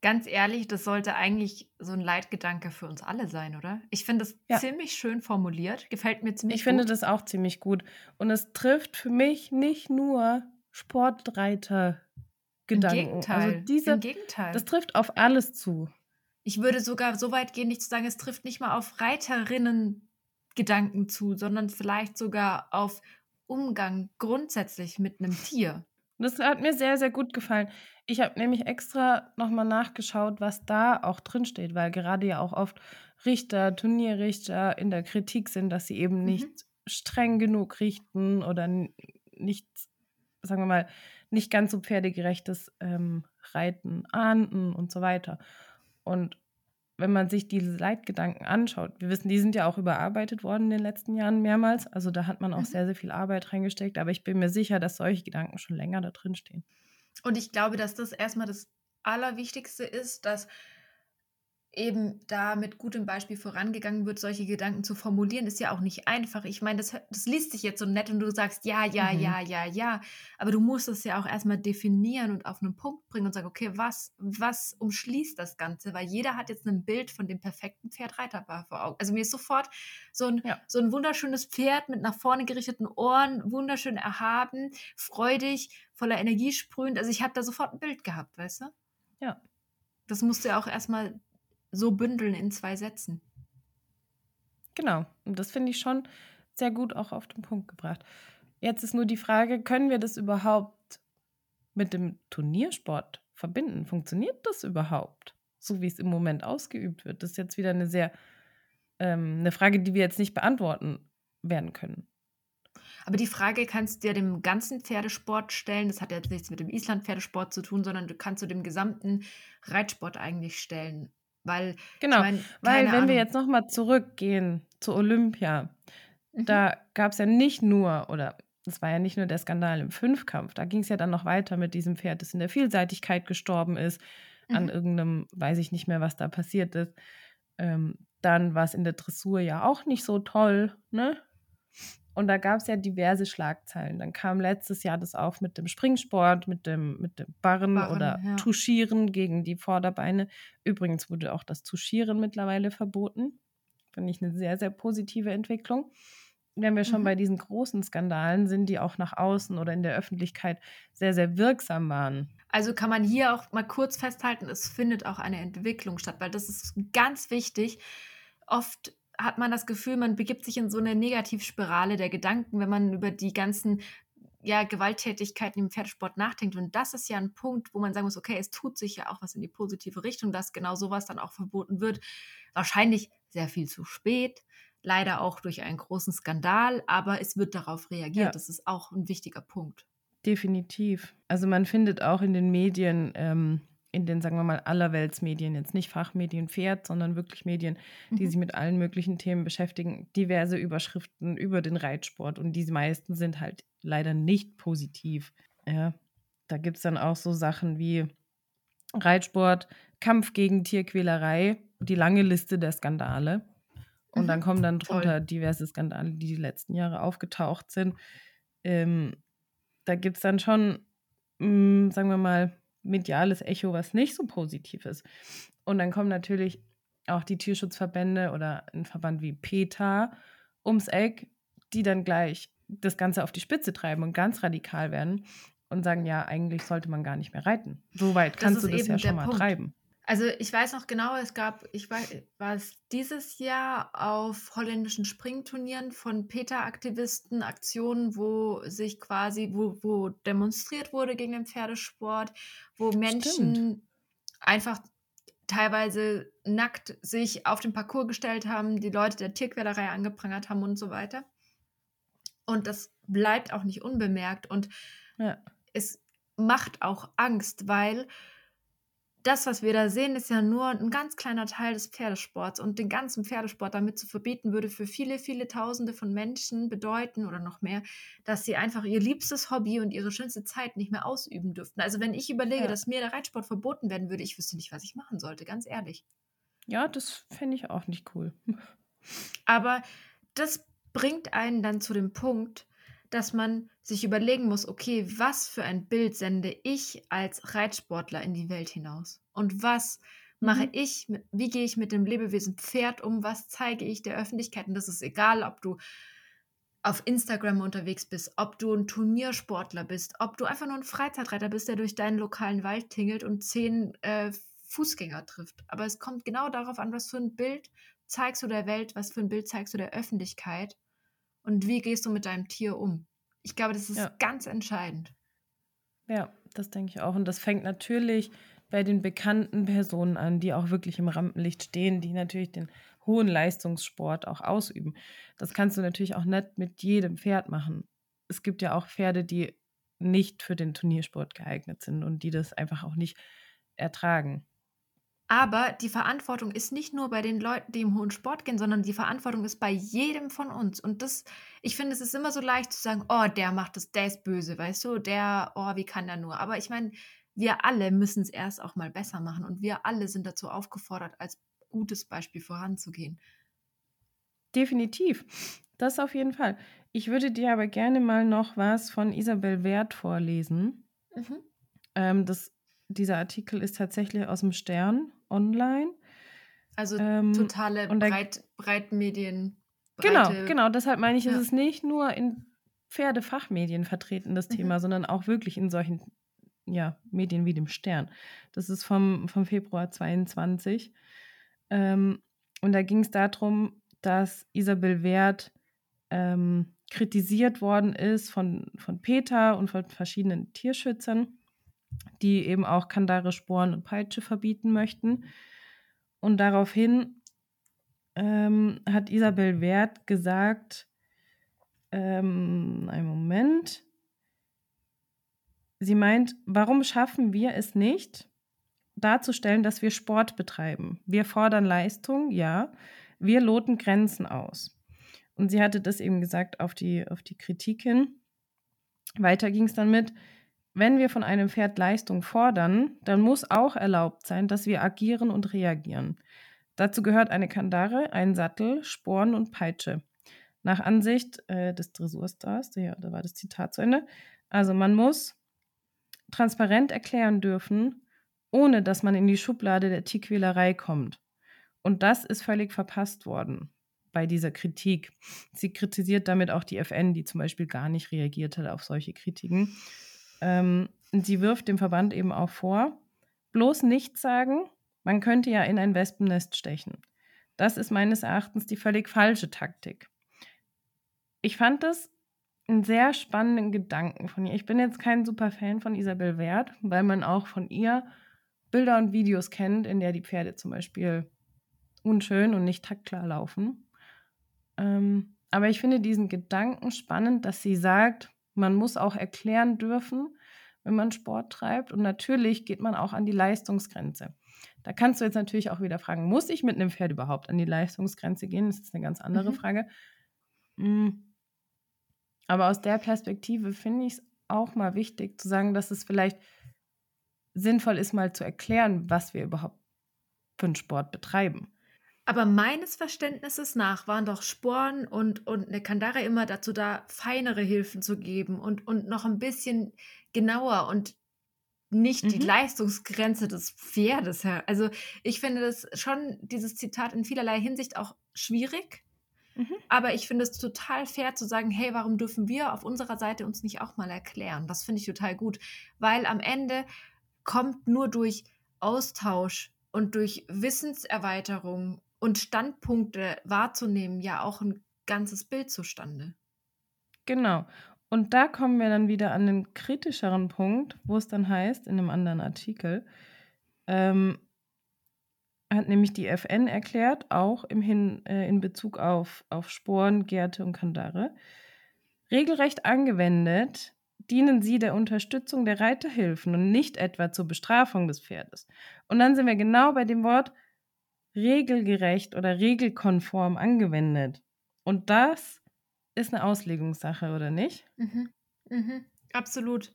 Ganz ehrlich, das sollte eigentlich so ein Leitgedanke für uns alle sein, oder? Ich finde das Ja. ziemlich schön formuliert. Gefällt mir ziemlich Ich finde gut. das auch ziemlich gut. Und es trifft für mich nicht nur Sportreiter Im Gedanken. Gegenteil. Also diese, Im Gegenteil. das trifft auf alles zu. ich würde sogar so weit gehen, nicht zu sagen, es trifft nicht mal auf Reiterinnen Gedanken zu, sondern vielleicht sogar auf Umgang grundsätzlich mit einem Tier. Das hat mir sehr, sehr gut gefallen. Ich habe nämlich extra nochmal nachgeschaut, was da auch drin steht, weil gerade ja auch oft Richter, Turnierrichter in der Kritik sind, dass sie eben Mhm. nicht streng genug richten oder nicht, sagen wir mal, nicht ganz so pferdegerechtes ähm, Reiten ahnden und so weiter. Und wenn man sich diese Leitgedanken anschaut, wir wissen, die sind ja auch überarbeitet worden in den letzten Jahren mehrmals. Also da hat man auch Mhm. sehr, sehr viel Arbeit reingesteckt. Aber ich bin mir sicher, dass solche Gedanken schon länger da drin stehen. Und ich glaube, dass das erstmal das Allerwichtigste ist, dass eben da mit gutem Beispiel vorangegangen wird, solche Gedanken zu formulieren, ist ja auch nicht einfach. Ich meine, das, das liest sich jetzt so nett und du sagst ja, ja, Mhm. ja, ja, ja. Aber du musst es ja auch erstmal definieren und auf einen Punkt bringen und sagen, okay, was, was umschließt das Ganze? Weil jeder hat jetzt ein Bild von dem perfekten Pferd-Reiterpaar vor Augen. Also mir ist sofort so ein, Ja. so ein wunderschönes Pferd mit nach vorne gerichteten Ohren, wunderschön erhaben, freudig, voller Energie sprühend. Also ich habe da sofort ein Bild gehabt, weißt du? Ja. Das musst du ja auch erstmal so bündeln in zwei Sätzen. Genau. Und das finde ich schon sehr gut auch auf den Punkt gebracht. Jetzt ist nur die Frage, können wir das überhaupt mit dem Turniersport verbinden? Funktioniert das überhaupt, so wie es im Moment ausgeübt wird? Das ist jetzt wieder eine sehr ähm, eine Frage, die wir jetzt nicht beantworten werden können. Aber die Frage kannst du dir dem ganzen Pferdesport stellen. Das hat jetzt nichts mit dem Island-Pferdesport zu tun, sondern du kannst du dem gesamten Reitsport eigentlich stellen. Weil, genau, ich mein, weil wenn Ahnung. wir jetzt nochmal zurückgehen zu Olympia, mhm. da gab es ja nicht nur, oder es war ja nicht nur der Skandal im Fünfkampf, da ging es ja dann noch weiter mit diesem Pferd, das in der Vielseitigkeit gestorben ist, mhm. an irgendeinem, weiß ich nicht mehr, was da passiert ist. Ähm, dann war es in der Dressur ja auch nicht so toll, ne? Und da gab es ja diverse Schlagzeilen. Dann kam letztes Jahr das auf mit dem Springsport, mit dem, mit dem Barren, Barren oder ja. Touchieren gegen die Vorderbeine. Übrigens wurde auch das Touchieren mittlerweile verboten. Finde ich eine sehr, sehr positive Entwicklung. Wenn wir schon mhm. bei diesen großen Skandalen sind, die auch nach außen oder in der Öffentlichkeit sehr, sehr wirksam waren. Also kann man hier auch mal kurz festhalten, es findet auch eine Entwicklung statt, weil das ist ganz wichtig. Oft hat man das Gefühl, man begibt sich in so eine Negativspirale der Gedanken, wenn man über die ganzen ja, Gewalttätigkeiten im Pferdesport nachdenkt. Und das ist ja ein Punkt, wo man sagen muss, okay, es tut sich ja auch was in die positive Richtung, dass genau sowas dann auch verboten wird. Wahrscheinlich sehr viel zu spät, leider auch durch einen großen Skandal, aber es wird darauf reagiert. Ja. Das ist auch ein wichtiger Punkt. Definitiv. Also man findet auch in den Medien ähm, in den, sagen wir mal, Allerweltsmedien, jetzt nicht Fachmedien Pferd, sondern wirklich Medien, die mhm. sich mit allen möglichen Themen beschäftigen, diverse Überschriften über den Reitsport und die meisten sind halt leider nicht positiv. Ja, da gibt es dann auch so Sachen wie Reitsport, Kampf gegen Tierquälerei, die lange Liste der Skandale. Und mhm. dann kommen dann drunter Toll. diverse Skandale, die die letzten Jahre aufgetaucht sind. Ähm, da gibt es dann schon, mh, mm, sagen wir mal, mediales Echo, was nicht so positiv ist. Und dann kommen natürlich auch die Tierschutzverbände oder ein Verband wie PETA ums Eck, die dann gleich das Ganze auf die Spitze treiben und ganz radikal werden und sagen, ja, eigentlich sollte man gar nicht mehr reiten. So weit kannst du das ja schon mal Punkt. treiben. Also ich weiß noch genau, es gab, ich weiß, war es dieses Jahr auf holländischen Springturnieren von PETA-Aktivisten Aktionen, wo sich quasi, wo, wo demonstriert wurde gegen den Pferdesport, wo Menschen Stimmt. einfach teilweise nackt sich auf den Parcours gestellt haben, die Leute der Tierquälerei angeprangert haben und so weiter. Und das bleibt auch nicht unbemerkt und ja. es macht auch Angst, weil das, was wir da sehen, ist ja nur ein ganz kleiner Teil des Pferdesports. Und den ganzen Pferdesport damit zu verbieten, würde für viele, viele Tausende von Menschen bedeuten oder noch mehr, dass sie einfach ihr liebstes Hobby und ihre schönste Zeit nicht mehr ausüben dürften. Also, wenn ich überlege, ja. dass mir der Reitsport verboten werden würde, ich wüsste nicht, was ich machen sollte, ganz ehrlich. Ja, das fände ich auch nicht cool. Aber das bringt einen dann zu dem Punkt, dass man sich überlegen muss, okay, was für ein Bild sende ich als Reitsportler in die Welt hinaus? Und was mache mhm. ich, wie gehe ich mit dem Lebewesen Pferd um? Was zeige ich der Öffentlichkeit? Und das ist egal, ob du auf Instagram unterwegs bist, ob du ein Turniersportler bist, ob du einfach nur ein Freizeitreiter bist, der durch deinen lokalen Wald tingelt und zehn äh, Fußgänger trifft. Aber es kommt genau darauf an, was für ein Bild zeigst du der Welt, was für ein Bild zeigst du der Öffentlichkeit und wie gehst du mit deinem Tier um? Ich glaube, das ist ja. ganz entscheidend. Ja, das denke ich auch. Und das fängt natürlich bei den bekannten Personen an, die auch wirklich im Rampenlicht stehen, die natürlich den hohen Leistungssport auch ausüben. Das kannst du natürlich auch nicht mit jedem Pferd machen. Es gibt ja auch Pferde, die nicht für den Turniersport geeignet sind und die das einfach auch nicht ertragen. Aber die Verantwortung ist nicht nur bei den Leuten, die im hohen Sport gehen, sondern die Verantwortung ist bei jedem von uns. Und das, ich finde, es ist immer so leicht zu sagen, oh, der macht das, der ist böse, weißt du, der, oh, wie kann der nur? Aber ich meine, wir alle müssen es erst auch mal besser machen und wir alle sind dazu aufgefordert, als gutes Beispiel voranzugehen. Definitiv. Das auf jeden Fall. Ich würde dir aber gerne mal noch was von Isabel Wert vorlesen. Mhm. Ähm, das, dieser Artikel ist tatsächlich aus dem Stern online. Also ähm, totale Breit, Breitmedien. Genau, genau. Deshalb meine ich, ja. ist es nicht nur in Pferdefachmedien vertreten, das mhm. Thema, sondern auch wirklich in solchen ja, Medien wie dem Stern. Das ist vom, vom Februar 22. Ähm, und da ging es darum, dass Isabel Wert ähm, kritisiert worden ist von, von Peter und von verschiedenen Tierschützern, die eben auch Kandare, Sporen und Peitsche verbieten möchten. Und daraufhin ähm, hat Isabel Wert gesagt, ähm, einen Moment, sie meint, warum schaffen wir es nicht, darzustellen, dass wir Sport betreiben? Wir fordern Leistung, ja, wir loten Grenzen aus. Und sie hatte das eben gesagt auf die, auf die Kritik hin. Weiter ging es dann mit, wenn wir von einem Pferd Leistung fordern, dann muss auch erlaubt sein, dass wir agieren und reagieren. Dazu gehört eine Kandare, ein Sattel, Sporen und Peitsche. Nach Ansicht äh, des Dressurstars, ja, da war das Zitat zu Ende. Also man muss transparent erklären dürfen, ohne dass man in die Schublade der Tierquälerei kommt. Und das ist völlig verpasst worden bei dieser Kritik. Sie kritisiert damit auch die FN, die zum Beispiel gar nicht reagiert hat auf solche Kritiken. Ähm, sie wirft dem Verband eben auch vor, bloß nichts sagen, man könnte ja in ein Wespennest stechen. Das ist meines Erachtens die völlig falsche Taktik. Ich fand das einen sehr spannenden Gedanken von ihr. Ich bin jetzt kein super Fan von Isabel Wert, weil man auch von ihr Bilder und Videos kennt, in der die Pferde zum Beispiel unschön und nicht taktklar laufen. Ähm, aber ich finde diesen Gedanken spannend, dass sie sagt, man muss auch erklären dürfen, wenn man Sport treibt. Und natürlich geht man auch an die Leistungsgrenze. Da kannst du jetzt natürlich auch wieder fragen, muss ich mit einem Pferd überhaupt an die Leistungsgrenze gehen? Das ist eine ganz andere mhm. Frage. Mhm. Aber aus der Perspektive finde ich es auch mal wichtig zu sagen, dass es vielleicht sinnvoll ist, mal zu erklären, was wir überhaupt für einen Sport betreiben. Aber meines Verständnisses nach waren doch Sporen und, und eine Kandara immer dazu da, feinere Hilfen zu geben und, und noch ein bisschen genauer und nicht mhm. die Leistungsgrenze des Pferdes. Also ich finde das schon, dieses Zitat in vielerlei Hinsicht auch schwierig. Mhm. Aber ich finde es total fair zu sagen, hey, warum dürfen wir auf unserer Seite uns nicht auch mal erklären? Das finde ich total gut, weil am Ende kommt nur durch Austausch und durch Wissenserweiterung und Standpunkte wahrzunehmen ja auch ein ganzes Bild zustande. Genau. Und da kommen wir dann wieder an den kritischeren Punkt, wo es dann heißt, in einem anderen Artikel, ähm, hat nämlich die FN erklärt, auch im Hin, äh, in Bezug auf, auf Sporen, Gärte und Kandare, regelrecht angewendet dienen sie der Unterstützung der Reiterhilfen und nicht etwa zur Bestrafung des Pferdes. Und dann sind wir genau bei dem Wort regelgerecht oder regelkonform angewendet. Und das ist eine Auslegungssache, oder nicht? Mhm. Mhm. Absolut.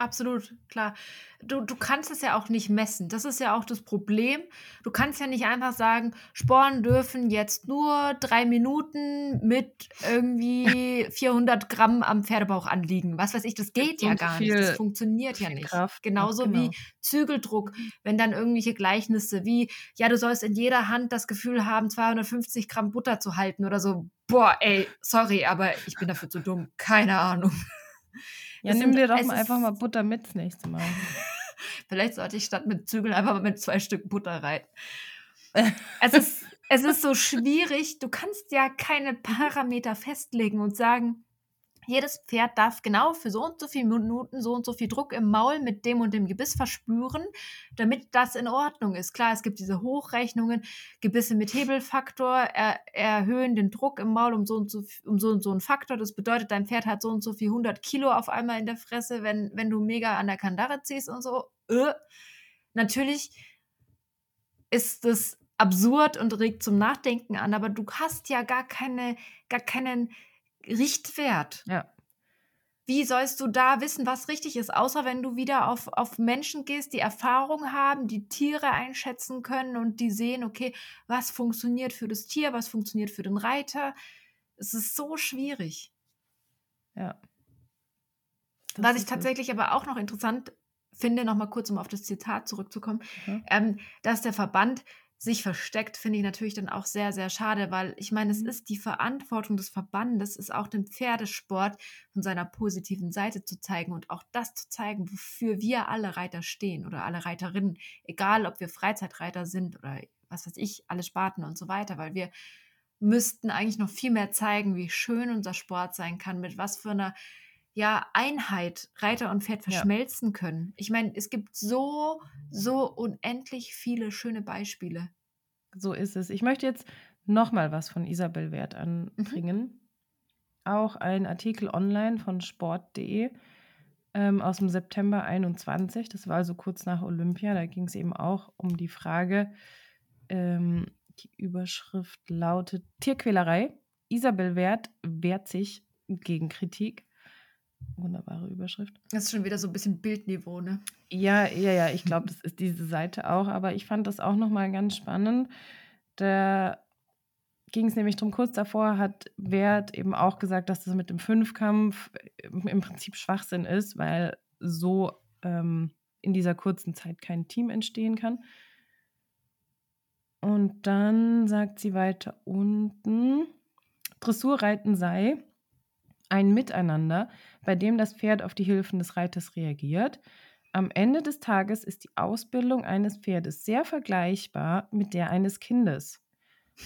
Absolut, klar. Du, du kannst es ja auch nicht messen. Das ist ja auch das Problem. Du kannst ja nicht einfach sagen, Sporen dürfen jetzt nur drei Minuten mit irgendwie 400 Gramm am Pferdebauch anliegen. Was weiß ich, das geht ja gar nicht. Das funktioniert ja nicht. Kraft. Genauso genau. wie Zügeldruck, wenn dann irgendwelche Gleichnisse wie, ja, du sollst in jeder Hand das Gefühl haben, 250 Gramm Butter zu halten oder so. Boah, ey, sorry, aber ich bin dafür zu dumm. Keine Ahnung. Ja, nimm dir doch einfach mal Butter mit das nächste Mal. Vielleicht sollte ich statt mit Zügeln einfach mal mit zwei Stück Butter reiten. es, ist, es ist so schwierig. Du kannst ja keine Parameter festlegen und sagen, jedes Pferd darf genau für so und so viele Minuten so und so viel Druck im Maul mit dem und dem Gebiss verspüren, damit das in Ordnung ist. Klar, es gibt diese Hochrechnungen, Gebisse mit Hebelfaktor er, erhöhen den Druck im Maul um so und so, um so und so einen Faktor. Das bedeutet, dein Pferd hat so und so viel 100 Kilo auf einmal in der Fresse, wenn, wenn du mega an der Kandare ziehst und so. Äh. Natürlich ist das absurd und regt zum Nachdenken an, aber du hast ja gar keine, gar keinen Richtwert. Ja. Wie sollst du da wissen, was richtig ist, außer wenn du wieder auf, auf Menschen gehst, die Erfahrung haben, die Tiere einschätzen können und die sehen, okay, was funktioniert für das Tier, was funktioniert für den Reiter. Es ist so schwierig. Ja. Das was ich tatsächlich aber auch noch interessant finde, nochmal kurz, um auf das Zitat zurückzukommen, mhm. ähm, dass der Verband sich versteckt, finde ich natürlich dann auch sehr, sehr schade, weil ich meine, es mhm. ist die Verantwortung des Verbandes, ist auch dem Pferdesport von seiner positiven Seite zu zeigen und auch das zu zeigen, wofür wir alle Reiter stehen oder alle Reiterinnen, egal ob wir Freizeitreiter sind oder was weiß ich, alle Sparten und so weiter, weil wir müssten eigentlich noch viel mehr zeigen, wie schön unser Sport sein kann, mit was für einer ja, Einheit Reiter und Pferd Ja. verschmelzen können. Ich meine, es gibt so, so unendlich viele schöne Beispiele. So ist es. Ich möchte jetzt noch mal was von Isabel Wert anbringen. Auch ein Artikel online von sport.de ähm, aus dem September 21. Das war also kurz nach Olympia. Da ging es eben auch um die Frage, ähm, die Überschrift lautet Tierquälerei. Isabel Wert wehrt sich gegen Kritik. Wunderbare Überschrift. Das ist schon wieder so ein bisschen Bildniveau, ne? Ja, ja, ja, ich glaube, das ist diese Seite auch, aber ich fand das auch nochmal ganz spannend. Da ging es nämlich drum, kurz davor hat Wert eben auch gesagt, dass das mit dem Fünfkampf im im Prinzip Schwachsinn ist, weil so ähm, in dieser kurzen Zeit kein Team entstehen kann. Und dann sagt sie weiter unten, Dressurreiten sei ein Miteinander, bei dem das Pferd auf die Hilfen des Reiters reagiert. Am Ende des Tages ist die Ausbildung eines Pferdes sehr vergleichbar mit der eines Kindes.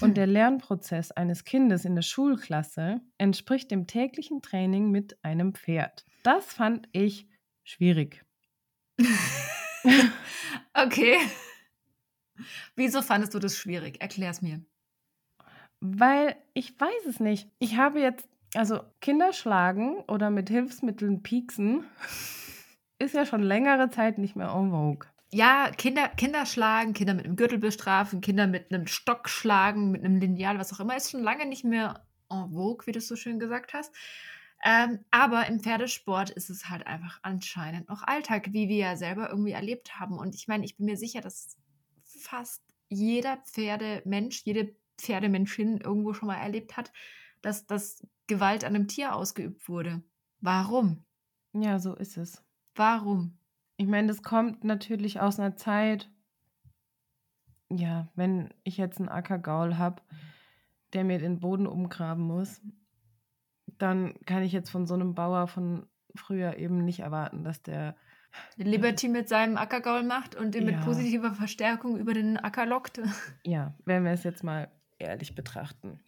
Und der Lernprozess eines Kindes in der Schulklasse entspricht dem täglichen Training mit einem Pferd. Das fand ich schwierig. Okay. Wieso fandest du das schwierig? Erklär's mir. Weil ich weiß es nicht. Ich habe jetzt, also Kinder schlagen oder mit Hilfsmitteln pieksen, ist ja schon längere Zeit nicht mehr en vogue. Ja, Kinder, Kinder schlagen, Kinder mit einem Gürtel bestrafen, Kinder mit einem Stock schlagen, mit einem Lineal, was auch immer, ist schon lange nicht mehr en vogue, wie du es so schön gesagt hast. Ähm, aber im Pferdesport ist es halt einfach anscheinend noch Alltag, wie wir ja selber irgendwie erlebt haben. Und ich meine, ich bin mir sicher, dass fast jeder Pferdemensch, jede Pferdemenschin irgendwo schon mal erlebt hat, dass das Gewalt an einem Tier ausgeübt wurde. Warum? Ja, so ist es. Warum? Ich meine, das kommt natürlich aus einer Zeit, ja, wenn ich jetzt einen Ackergaul habe, der mir den Boden umgraben muss, dann kann ich jetzt von so einem Bauer von früher eben nicht erwarten, dass der Liberty mit seinem Ackergaul macht und ihn mit Ja. positiver Verstärkung über den Acker lockt. Ja, wenn wir es jetzt mal ehrlich betrachten.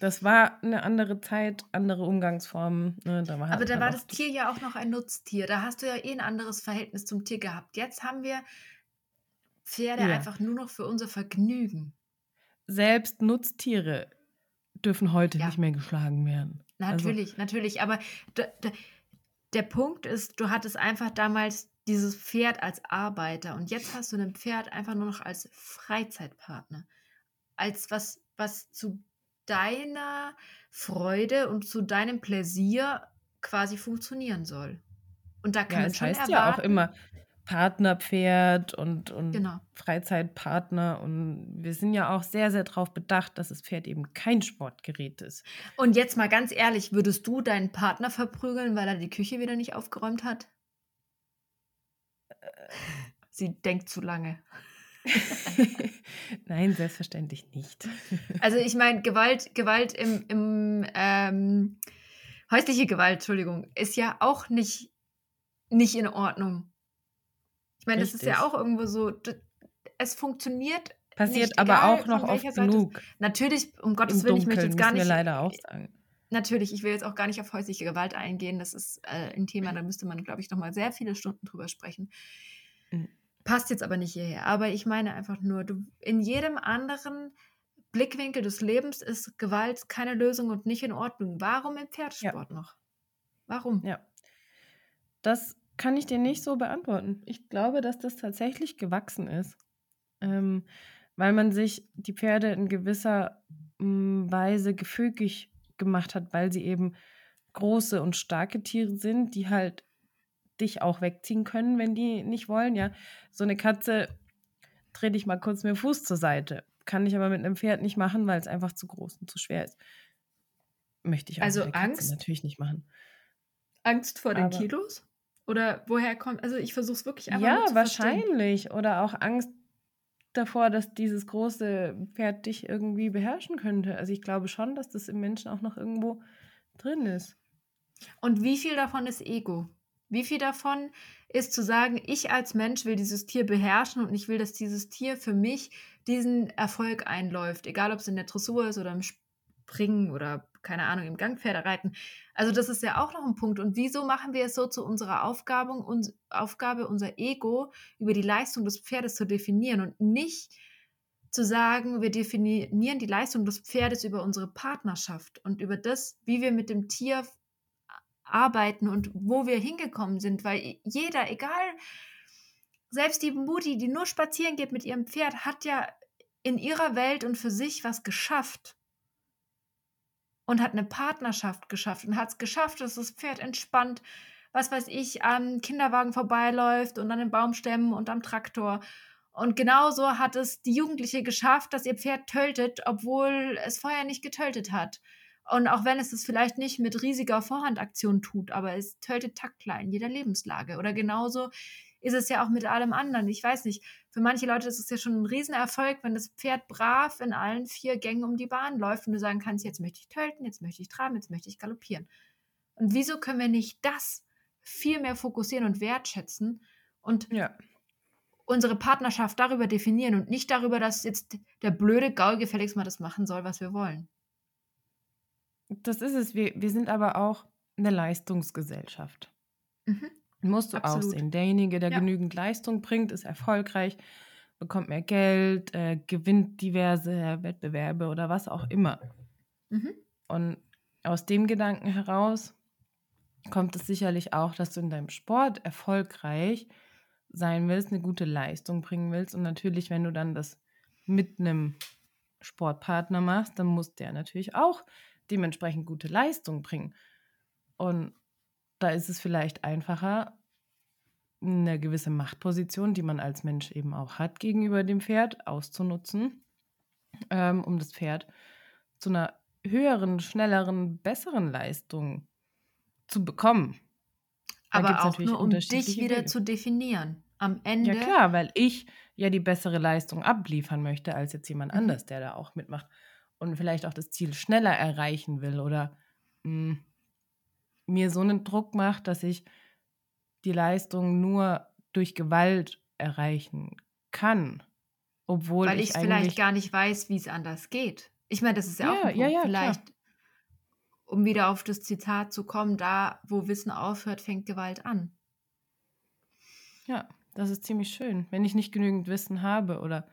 Das war eine andere Zeit, andere Umgangsformen. Ne? Da Aber da man war das Tier ja auch noch ein Nutztier. Da hast du ja eh ein anderes Verhältnis zum Tier gehabt. Jetzt haben wir Pferde Ja. einfach nur noch für unser Vergnügen. Selbst Nutztiere dürfen heute Ja. nicht mehr geschlagen werden. Also, Natürlich, natürlich. Aber der Punkt ist, du hattest einfach damals dieses Pferd als Arbeiter und jetzt hast du ein Pferd einfach nur noch als Freizeitpartner. Als was, was zu deiner Freude und zu deinem Pläsier quasi funktionieren soll. Und da kann ja, man es schon heißt erwarten, ja auch immer Partnerpferd und, und Genau. Freizeitpartner. Und wir sind ja auch sehr, sehr darauf bedacht, dass das Pferd eben kein Sportgerät ist. Und jetzt mal ganz ehrlich, würdest du deinen Partner verprügeln, weil er die Küche wieder nicht aufgeräumt hat? Sie denkt zu lange. Nein, selbstverständlich nicht. Also ich meine, Gewalt, Gewalt im, im ähm, häusliche Gewalt, Entschuldigung, ist ja auch nicht, nicht in Ordnung. Ich meine, das ist ja auch irgendwo so, es funktioniert Passiert Nicht aber auch noch oft genug. natürlich, um Gottes Im Willen, ich möchte jetzt gar müssen wir nicht, leider auch sagen. natürlich, ich will jetzt auch gar nicht auf häusliche Gewalt eingehen, das ist äh, ein Thema, da müsste man, glaube ich, nochmal sehr viele Stunden drüber sprechen. Mhm. Passt jetzt aber nicht hierher. Aber ich meine einfach nur, du, in jedem anderen Blickwinkel des Lebens ist Gewalt keine Lösung und nicht in Ordnung. Warum im Pferdesport noch? Warum? Ja. Das kann ich dir nicht so beantworten. Ich glaube, dass das tatsächlich gewachsen ist. Ähm, weil man sich die Pferde in gewisser mm, Weise gefügig gemacht hat, weil sie eben große und starke Tiere sind, die halt dich auch wegziehen können, wenn die nicht wollen. Ja, so eine Katze dreh dich mal kurz mit dem Fuß zur Seite. Kann ich aber mit einem Pferd nicht machen, weil es einfach zu groß und zu schwer ist. Möchte ich auch Also Angst? natürlich nicht machen. Angst vor den Aber- Kilos? Oder woher kommt, also ich versuche es wirklich einfach Ja, zu verstehen. wahrscheinlich. Oder auch Angst davor, dass dieses große Pferd dich irgendwie beherrschen könnte. Also ich glaube schon, dass das im Menschen auch noch irgendwo drin ist. Und wie viel davon ist Ego? Wie viel davon ist zu sagen, ich als Mensch will dieses Tier beherrschen und ich will, dass dieses Tier für mich diesen Erfolg einläuft, egal ob es in der Dressur ist oder im, Sp- bringen oder keine Ahnung, im Gangpferde reiten. Also das ist ja auch noch ein Punkt. Und wieso machen wir es so zu unserer Aufgabe, uns, Aufgabe, unser Ego über die Leistung des Pferdes zu definieren und nicht zu sagen, wir definieren die Leistung des Pferdes über unsere Partnerschaft und über das, wie wir mit dem Tier arbeiten und wo wir hingekommen sind, weil jeder, egal, selbst die Mutti, die nur spazieren geht mit ihrem Pferd, hat ja in ihrer Welt und für sich was geschafft und hat eine Partnerschaft geschafft und hat es geschafft, dass das Pferd entspannt, was weiß ich, am Kinderwagen vorbeiläuft und an den Baumstämmen und am Traktor. Und genauso hat es die Jugendliche geschafft, dass ihr Pferd tötet, obwohl es vorher nicht getötet hat. Und auch wenn es es vielleicht nicht mit riesiger Vorhandaktion tut, aber es tötet taktklar in jeder Lebenslage. Oder genauso ist es ja auch mit allem anderen. Ich weiß nicht, für manche Leute ist es ja schon ein Riesenerfolg, wenn das Pferd brav in allen vier Gängen um die Bahn läuft und du sagen kannst, jetzt möchte ich töten, jetzt möchte ich traben, jetzt möchte ich galoppieren. Und wieso können wir nicht das viel mehr fokussieren und wertschätzen und ja. unsere Partnerschaft darüber definieren und nicht darüber, dass jetzt der blöde Gaul gefälligst mal das machen soll, was wir wollen? Das ist es. Wir, wir sind aber auch eine Leistungsgesellschaft. Mhm. Musst du Absolut. auch sehen. Derjenige, der ja. genügend Leistung bringt, ist erfolgreich, bekommt mehr Geld, äh, gewinnt diverse Wettbewerbe oder was auch immer. Mhm. Und aus dem Gedanken heraus kommt es sicherlich auch, dass du in deinem Sport erfolgreich sein willst, eine gute Leistung bringen willst. Und natürlich, wenn du dann das mit einem Sportpartner machst, dann muss der natürlich auch dementsprechend gute Leistung bringen. Und da ist es vielleicht einfacher, eine gewisse Machtposition, die man als Mensch eben auch hat gegenüber dem Pferd, auszunutzen, ähm, um das Pferd zu einer höheren, schnelleren, besseren Leistung zu bekommen. Da Aber auch nur, um dich wieder Wege. zu definieren. Am Ende. Ja, klar, weil ich ja die bessere Leistung abliefern möchte als jetzt jemand mhm. anders, der da auch mitmacht und vielleicht auch das Ziel schneller erreichen will oder mh, hm, mir so einen Druck macht, dass ich die Leistung nur durch Gewalt erreichen kann. Obwohl Weil ich, ich vielleicht gar nicht weiß, wie es anders geht. Ich meine, das ist ja, ja auch ein Punkt. Ja, ja, vielleicht, klar. um wieder auf das Zitat zu kommen, da, wo Wissen aufhört, fängt Gewalt an. Ja, das ist ziemlich schön. Wenn ich nicht genügend Wissen habe oder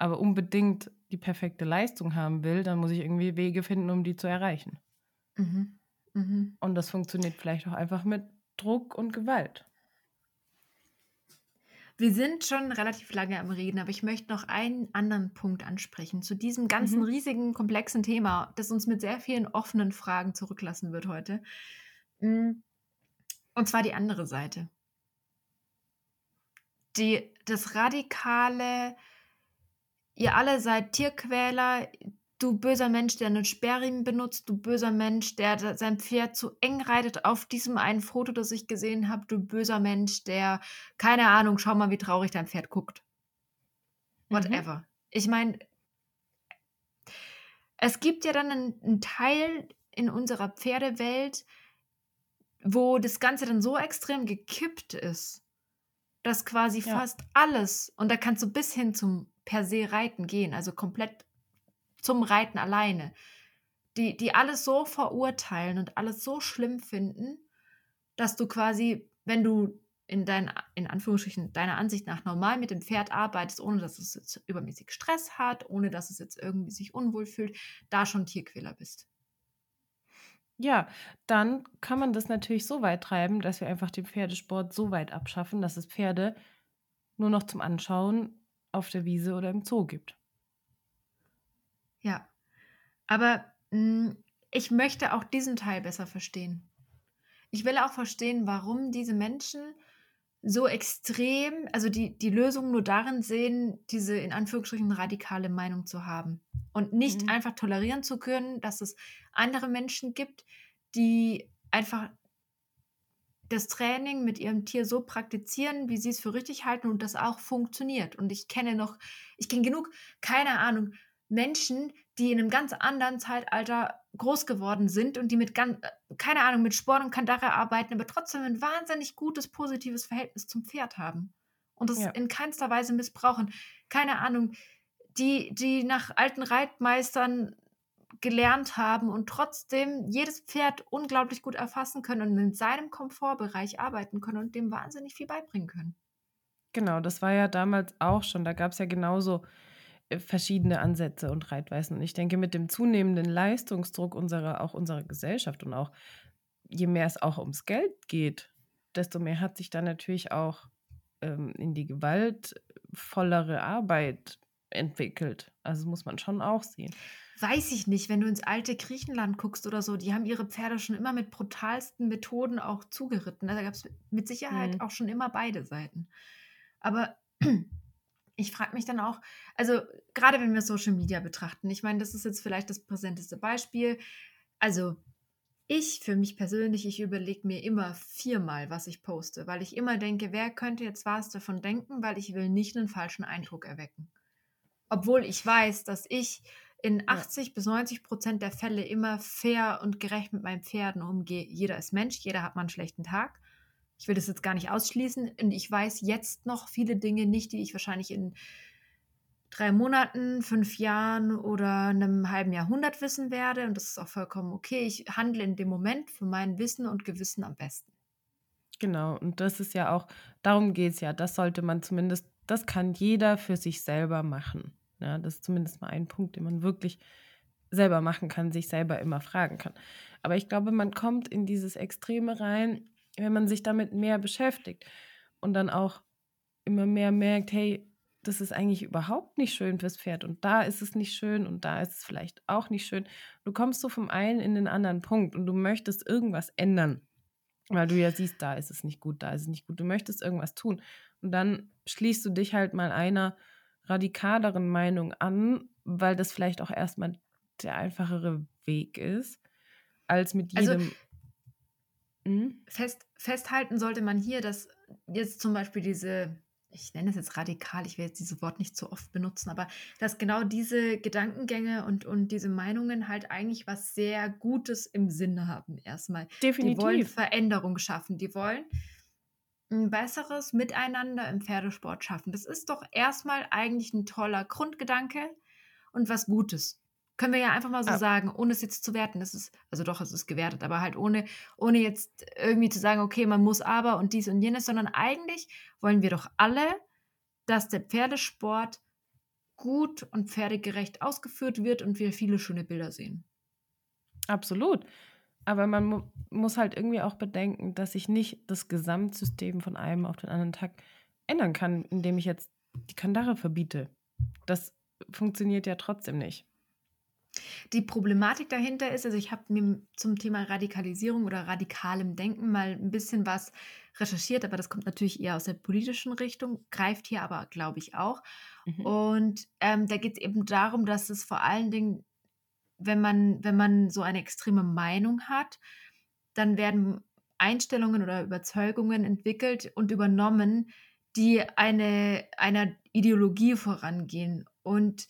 aber unbedingt die perfekte Leistung haben will, dann muss ich irgendwie Wege finden, um die zu erreichen. Mhm. Mhm. Und das funktioniert vielleicht auch einfach mit Druck und Gewalt. Wir sind schon relativ lange am Reden, aber ich möchte noch einen anderen Punkt ansprechen zu diesem ganzen mhm. riesigen, komplexen Thema, das uns mit sehr vielen offenen Fragen zurücklassen wird heute. Mm. Und zwar die andere Seite. Die, das radikale, ihr alle seid Tierquäler, du böser Mensch, der einen Sperrriemen benutzt, du böser Mensch, der sein Pferd zu eng reitet auf diesem einen Foto, das ich gesehen habe, du böser Mensch, der, keine Ahnung, schau mal, wie traurig dein Pferd guckt. Whatever. Mhm. Ich meine, es gibt ja dann einen, einen Teil in unserer Pferdewelt, wo das Ganze dann so extrem gekippt ist, dass quasi ja. fast alles, und da kannst du bis hin zum per se Reiten gehen, also komplett zum Reiten alleine, die, die alles so verurteilen und alles so schlimm finden, dass du quasi, wenn du in dein, in Anführungsstrichen, deiner Ansicht nach normal mit dem Pferd arbeitest, ohne dass es jetzt übermäßig Stress hat, ohne dass es jetzt irgendwie sich unwohl fühlt, da schon Tierquäler bist. Ja, dann kann man das natürlich so weit treiben, dass wir einfach den Pferdesport so weit abschaffen, dass es Pferde nur noch zum Anschauen auf der Wiese oder im Zoo gibt. Ja, aber mh, hm, ich möchte auch diesen Teil besser verstehen. Ich will auch verstehen, warum diese Menschen so extrem, also die, die Lösung nur darin sehen, diese in Anführungsstrichen radikale Meinung zu haben. Und nicht mhm. einfach tolerieren zu können, dass es andere Menschen gibt, die einfach das Training mit ihrem Tier so praktizieren, wie sie es für richtig halten und das auch funktioniert. Und ich kenne noch, ich kenne genug, keine Ahnung, Menschen, die in einem ganz anderen Zeitalter groß geworden sind und die mit ganz, keine Ahnung, mit Sport und Kandare arbeiten, aber trotzdem ein wahnsinnig gutes, positives Verhältnis zum Pferd haben. Und das ja. in keinster Weise missbrauchen. Keine Ahnung, die, die nach alten Reitmeistern gelernt haben und trotzdem jedes Pferd unglaublich gut erfassen können und in seinem Komfortbereich arbeiten können und dem wahnsinnig viel beibringen können. Genau, das war ja damals auch schon. Da gab es ja genauso äh, verschiedene Ansätze und Reitweisen. Und ich denke, mit dem zunehmenden Leistungsdruck unserer, auch unserer Gesellschaft und auch je mehr es auch ums Geld geht, desto mehr hat sich dann natürlich auch ähm, in die gewaltvollere Arbeit entwickelt. Also muss man schon auch sehen. Weiß ich nicht, wenn du ins alte Griechenland guckst oder so, die haben ihre Pferde schon immer mit brutalsten Methoden auch zugeritten. Da gab es mit Sicherheit mhm. auch schon immer beide Seiten. Aber ich frage mich dann auch, also gerade wenn wir Social Media betrachten, ich meine, das ist jetzt vielleicht das präsenteste Beispiel. Also ich für mich persönlich, ich überlege mir immer viermal, was ich poste, weil ich immer denke, wer könnte jetzt was davon denken, weil ich will nicht einen falschen Eindruck erwecken. Obwohl ich weiß, dass ich in 80 ja. bis 90 Prozent der Fälle immer fair und gerecht mit meinen Pferden umgehe. Jeder ist Mensch, jeder hat mal einen schlechten Tag. Ich will das jetzt gar nicht ausschließen. Und ich weiß jetzt noch viele Dinge nicht, die ich wahrscheinlich in drei Monaten, fünf Jahren oder einem halben Jahrhundert wissen werde. Und das ist auch vollkommen okay. Ich handle in dem Moment für mein Wissen und Gewissen am besten. Genau, und das ist ja auch, darum geht es ja. Das sollte man zumindest, das kann jeder für sich selber machen. Ja, das ist zumindest mal ein Punkt, den man wirklich selber machen kann, sich selber immer fragen kann. Aber ich glaube, man kommt in dieses Extreme rein, wenn man sich damit mehr beschäftigt und dann auch immer mehr merkt, hey, das ist eigentlich überhaupt nicht schön fürs Pferd und da ist es nicht schön und da ist es vielleicht auch nicht schön. Du kommst so vom einen in den anderen Punkt und du möchtest irgendwas ändern, weil du ja siehst, da ist es nicht gut, da ist es nicht gut. Du möchtest irgendwas tun und dann schließt du dich halt mal einer radikaleren Meinung an, weil das vielleicht auch erstmal der einfachere Weg ist, als mit also jedem. Also, fest, festhalten sollte man hier, dass jetzt zum Beispiel diese, ich nenne es jetzt radikal, ich will jetzt dieses Wort nicht so oft benutzen, aber dass genau diese Gedankengänge und, und diese Meinungen halt eigentlich was sehr Gutes im Sinne haben, erstmal. Definitiv. Die wollen Veränderung schaffen, die wollen ein besseres Miteinander im Pferdesport schaffen. Das ist doch erstmal eigentlich ein toller Grundgedanke und was Gutes. Können wir ja einfach mal so ah. sagen, ohne es jetzt zu werten. Das ist, also doch, es ist gewertet, aber halt ohne, ohne jetzt irgendwie zu sagen, okay, man muss aber und dies und jenes, sondern eigentlich wollen wir doch alle, dass der Pferdesport gut und pferdegerecht ausgeführt wird und wir viele schöne Bilder sehen. Absolut. Aber man mu muss halt irgendwie auch bedenken, dass ich nicht das Gesamtsystem von einem auf den anderen Tag ändern kann, indem ich jetzt die Kandare verbiete. Das funktioniert ja trotzdem nicht. Die Problematik dahinter ist, also ich habe mir zum Thema Radikalisierung oder radikalem Denken mal ein bisschen was recherchiert, aber das kommt natürlich eher aus der politischen Richtung, greift hier aber, glaube ich, auch. Mhm. Und ähm, da geht es eben darum, dass es vor allen Dingen wenn man, wenn man so eine extreme Meinung hat, dann werden Einstellungen oder Überzeugungen entwickelt und übernommen, die eine, einer Ideologie vorangehen. Und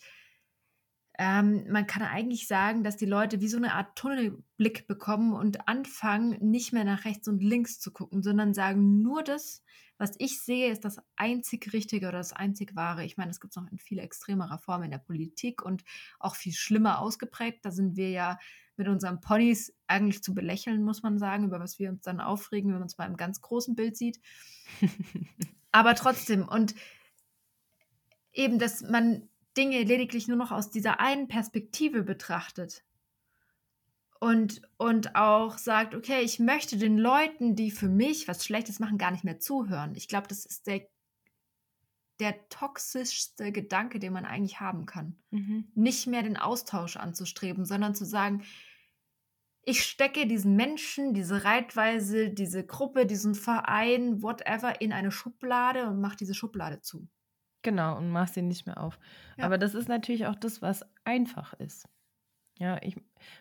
ähm, man kann eigentlich sagen, dass die Leute wie so eine Art Tunnelblick bekommen und anfangen, nicht mehr nach rechts und links zu gucken, sondern sagen, nur das, was ich sehe, ist das einzig Richtige oder das einzig Wahre. Ich meine, es gibt es noch in viel extremerer Form in der Politik und auch viel schlimmer ausgeprägt. Da sind wir ja mit unseren Ponys eigentlich zu belächeln, muss man sagen, über was wir uns dann aufregen, wenn man es mal im ganz großen Bild sieht. Aber trotzdem, und eben, dass man Dinge lediglich nur noch aus dieser einen Perspektive betrachtet und, und auch sagt, okay, ich möchte den Leuten, die für mich was Schlechtes machen, gar nicht mehr zuhören. Ich glaube, das ist der, der toxischste Gedanke, den man eigentlich haben kann. Mhm. Nicht mehr den Austausch anzustreben, sondern zu sagen, ich stecke diesen Menschen, diese Reitweise, diese Gruppe, diesen Verein, whatever, in eine Schublade und mache diese Schublade zu. Genau, und mach sie nicht mehr auf. Ja. Aber das ist natürlich auch das, was einfach ist. Ja, ich,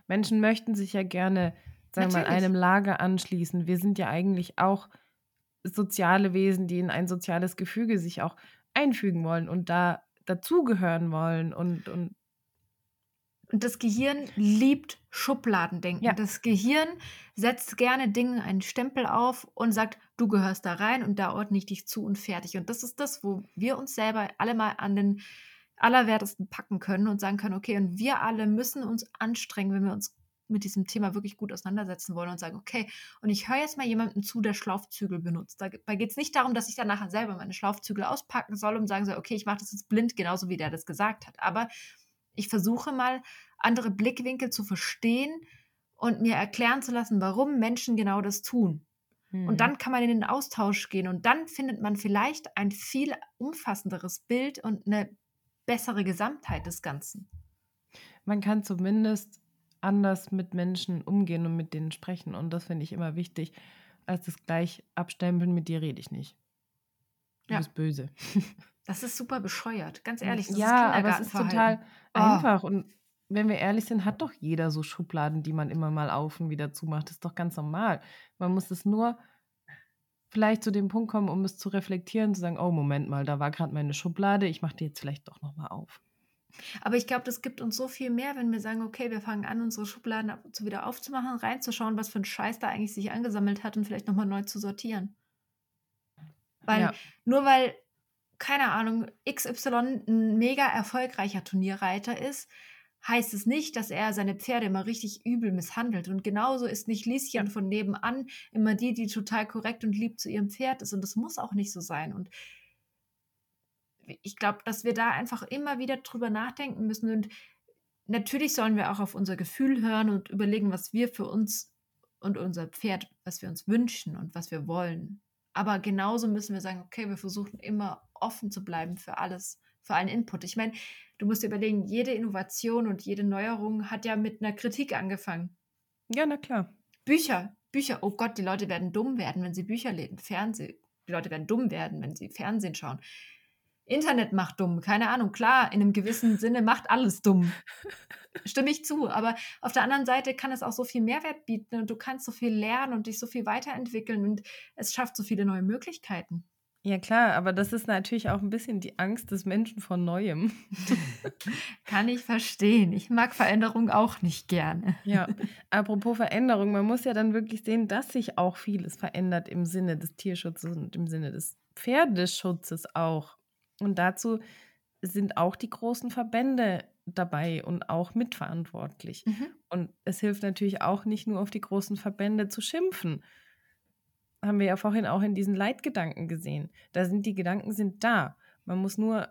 Menschen möchten sich ja gerne, sagen wir mal, einem Lager anschließen. Wir sind ja eigentlich auch soziale Wesen, die in ein soziales Gefüge sich auch einfügen wollen und da dazugehören wollen und, und und das Gehirn liebt Schubladendenken. Ja. Das Gehirn setzt gerne Dingen einen Stempel auf und sagt, du gehörst da rein und da ordne ich dich zu und fertig. Und das ist das, wo wir uns selber alle mal an den Allerwertesten packen können und sagen können, okay, und wir alle müssen uns anstrengen, wenn wir uns mit diesem Thema wirklich gut auseinandersetzen wollen und sagen, okay, und ich höre jetzt mal jemandem zu, der Schlaufzügel benutzt. Dabei geht es nicht darum, dass ich dann nachher selber meine Schlaufzügel auspacken soll und sagen soll, okay, ich mache das jetzt blind, genauso wie der das gesagt hat. Aber ich versuche mal, andere Blickwinkel zu verstehen und mir erklären zu lassen, warum Menschen genau das tun. Und Mhm. dann kann man in den Austausch gehen und dann findet man vielleicht ein viel umfassenderes Bild und eine bessere Gesamtheit des Ganzen. Man kann zumindest anders mit Menschen umgehen und mit denen sprechen. Und das finde ich immer wichtig, als das gleich abstempeln, mit dir rede ich nicht. Du Ja. bist böse. Das ist super bescheuert, ganz ehrlich. Das ja, aber es ist total Oh. einfach. Und wenn wir ehrlich sind, hat doch jeder so Schubladen, die man immer mal auf und wieder zumacht. Das ist doch ganz normal. Man muss es nur vielleicht zu dem Punkt kommen, um es zu reflektieren, zu sagen, oh, Moment mal, da war gerade meine Schublade, ich mache die jetzt vielleicht doch nochmal auf. Aber ich glaube, das gibt uns so viel mehr, wenn wir sagen, okay, wir fangen an, unsere Schubladen wieder aufzumachen, reinzuschauen, was für ein Scheiß da eigentlich sich angesammelt hat und vielleicht nochmal neu zu sortieren. Weil Ja. nur weil, keine Ahnung, XY ein mega erfolgreicher Turnierreiter ist, heißt es nicht, dass er seine Pferde immer richtig übel misshandelt. Und genauso ist nicht Lieschen von nebenan immer die, die total korrekt und lieb zu ihrem Pferd ist. Und das muss auch nicht so sein. Und ich glaube, dass wir da einfach immer wieder drüber nachdenken müssen. Und natürlich sollen wir auch auf unser Gefühl hören und überlegen, was wir für uns und unser Pferd, was wir uns wünschen und was wir wollen. Aber genauso müssen wir sagen, okay, wir versuchen immer offen zu bleiben für alles, für allen Input. Ich meine, du musst dir überlegen, jede Innovation und jede Neuerung hat ja mit einer Kritik angefangen. Ja, na klar. Bücher, Bücher, oh Gott, die Leute werden dumm werden, wenn sie Bücher lesen, Fernsehen. Die Leute werden dumm werden, wenn sie Fernsehen schauen. Internet macht dumm, keine Ahnung. Klar, in einem gewissen Sinne macht alles dumm. Stimme ich zu. Aber auf der anderen Seite kann es auch so viel Mehrwert bieten und du kannst so viel lernen und dich so viel weiterentwickeln und es schafft so viele neue Möglichkeiten. Ja, klar, aber das ist natürlich auch ein bisschen die Angst des Menschen vor Neuem. Kann ich verstehen. Ich mag Veränderung auch nicht gerne. Ja, apropos Veränderung, man muss ja dann wirklich sehen, dass sich auch vieles verändert im Sinne des Tierschutzes und im Sinne des Pferdeschutzes auch. Und dazu sind auch die großen Verbände dabei und auch mitverantwortlich. Mhm. Und es hilft natürlich auch nicht nur auf die großen Verbände zu schimpfen. Haben wir ja vorhin auch in diesen Leitgedanken gesehen. Da sind die Gedanken sind da. Man muss nur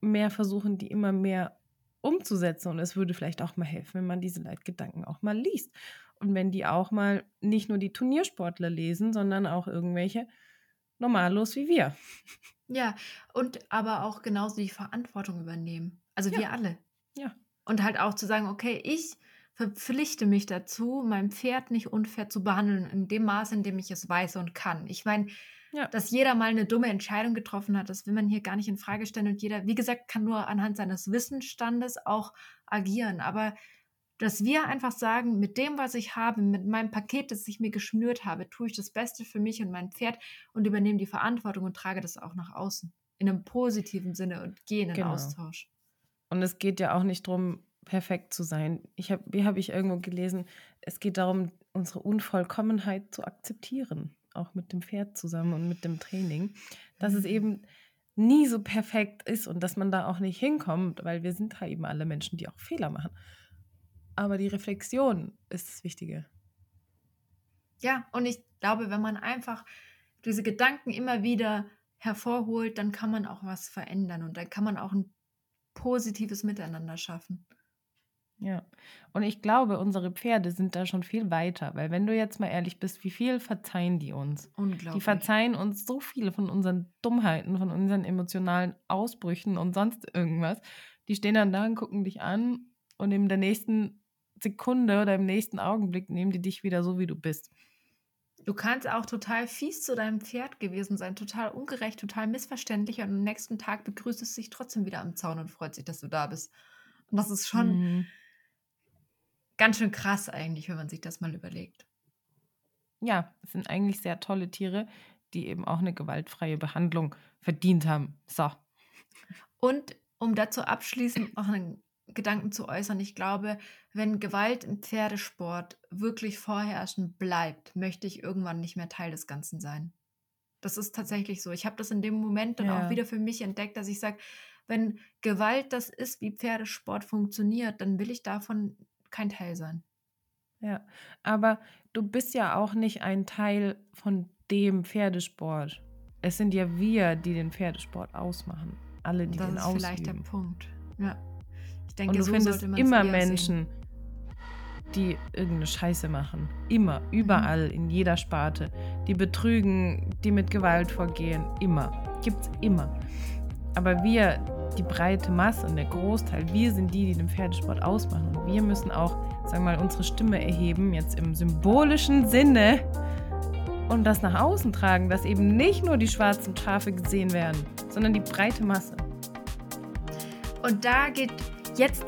mehr versuchen, die immer mehr umzusetzen. Und es würde vielleicht auch mal helfen, wenn man diese Leitgedanken auch mal liest. Und wenn die auch mal nicht nur die Turniersportler lesen, sondern auch irgendwelche Normallos wie wir. Ja, und aber auch genauso die Verantwortung übernehmen. Also Ja. wir alle. Ja. Und halt auch zu sagen, okay, ich verpflichte mich dazu, mein Pferd nicht unfair zu behandeln, in dem Maße, in dem ich es weiß und kann. Ich meine, Ja. dass jeder mal eine dumme Entscheidung getroffen hat, das will man hier gar nicht in Frage stellen. Und jeder, wie gesagt, kann nur anhand seines Wissensstandes auch agieren. Aber dass wir einfach sagen, mit dem, was ich habe, mit meinem Paket, das ich mir geschnürt habe, tue ich das Beste für mich und mein Pferd und übernehme die Verantwortung und trage das auch nach außen. In einem positiven Sinne und gehe in den Genau. Austausch. Und es geht ja auch nicht darum, perfekt zu sein. Ich hab, wie habe ich irgendwo gelesen, es geht darum, unsere Unvollkommenheit zu akzeptieren, auch mit dem Pferd zusammen und mit dem Training, dass es Mhm. eben nie so perfekt ist und dass man da auch nicht hinkommt, weil wir sind halt eben alle Menschen, die auch Fehler machen. Aber die Reflexion ist das Wichtige. Ja, und ich glaube, wenn man einfach diese Gedanken immer wieder hervorholt, dann kann man auch was verändern und dann kann man auch ein positives Miteinander schaffen. Ja, und ich glaube, unsere Pferde sind da schon viel weiter, weil wenn du jetzt mal ehrlich bist, wie viel verzeihen die uns? Unglaublich. Die verzeihen uns so viele von unseren Dummheiten, von unseren emotionalen Ausbrüchen und sonst irgendwas. Die stehen dann da und gucken dich an und in der nächsten Sekunde oder im nächsten Augenblick nehmen die dich wieder so, wie du bist. Du kannst auch total fies zu deinem Pferd gewesen sein, total ungerecht, total missverständlich und am nächsten Tag begrüßt es sich trotzdem wieder am Zaun und freut sich, dass du da bist. Und das ist schon Mhm. Ganz schön krass eigentlich, wenn man sich das mal überlegt. Ja, es sind eigentlich sehr tolle Tiere, die eben auch eine gewaltfreie Behandlung verdient haben. So. Und um dazu abschließend noch einen Gedanken zu äußern, ich glaube, wenn Gewalt im Pferdesport wirklich vorherrschend bleibt, möchte ich irgendwann nicht mehr Teil des Ganzen sein. Das ist tatsächlich so. Ich habe das in dem Moment dann Ja. auch wieder für mich entdeckt, dass ich sage, Wenn Gewalt das ist, wie Pferdesport funktioniert, dann will ich davon kein Teil sein. Ja, aber du bist ja auch nicht ein Teil von dem Pferdesport. Es sind ja wir, die den Pferdesport ausmachen. Alle, die das den ist ausüben. vielleicht der Punkt. Ja. Ich denke, Und du so findest immer Menschen, die irgendeine Scheiße machen. Immer, überall, Mhm. in jeder Sparte. Die betrügen, die mit Gewalt vorgehen. Immer. Gibt's immer. Aber wir, die breite Masse und der Großteil, wir sind die, die den Pferdesport ausmachen. Und wir müssen auch, sagen wir mal, unsere Stimme erheben, jetzt im symbolischen Sinne, und das nach außen tragen, dass eben nicht nur die schwarzen Schafe gesehen werden, sondern die breite Masse. Und da geht jetzt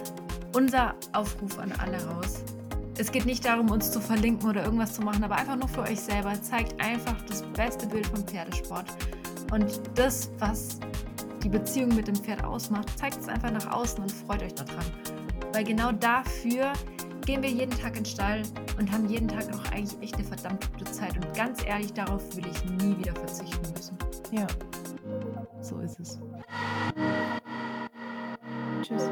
unser Aufruf an alle raus. Es geht nicht darum, uns zu verlinken oder irgendwas zu machen, aber einfach nur für euch selber. Zeigt einfach das beste Bild vom Pferdesport. Und das, was die Beziehung mit dem Pferd ausmacht, zeigt es einfach nach außen und freut euch daran. Weil genau dafür gehen wir jeden Tag in den Stall und haben jeden Tag auch eigentlich echt eine verdammt gute Zeit. Und ganz ehrlich, darauf will ich nie wieder verzichten müssen. Ja. So ist es. Tschüss.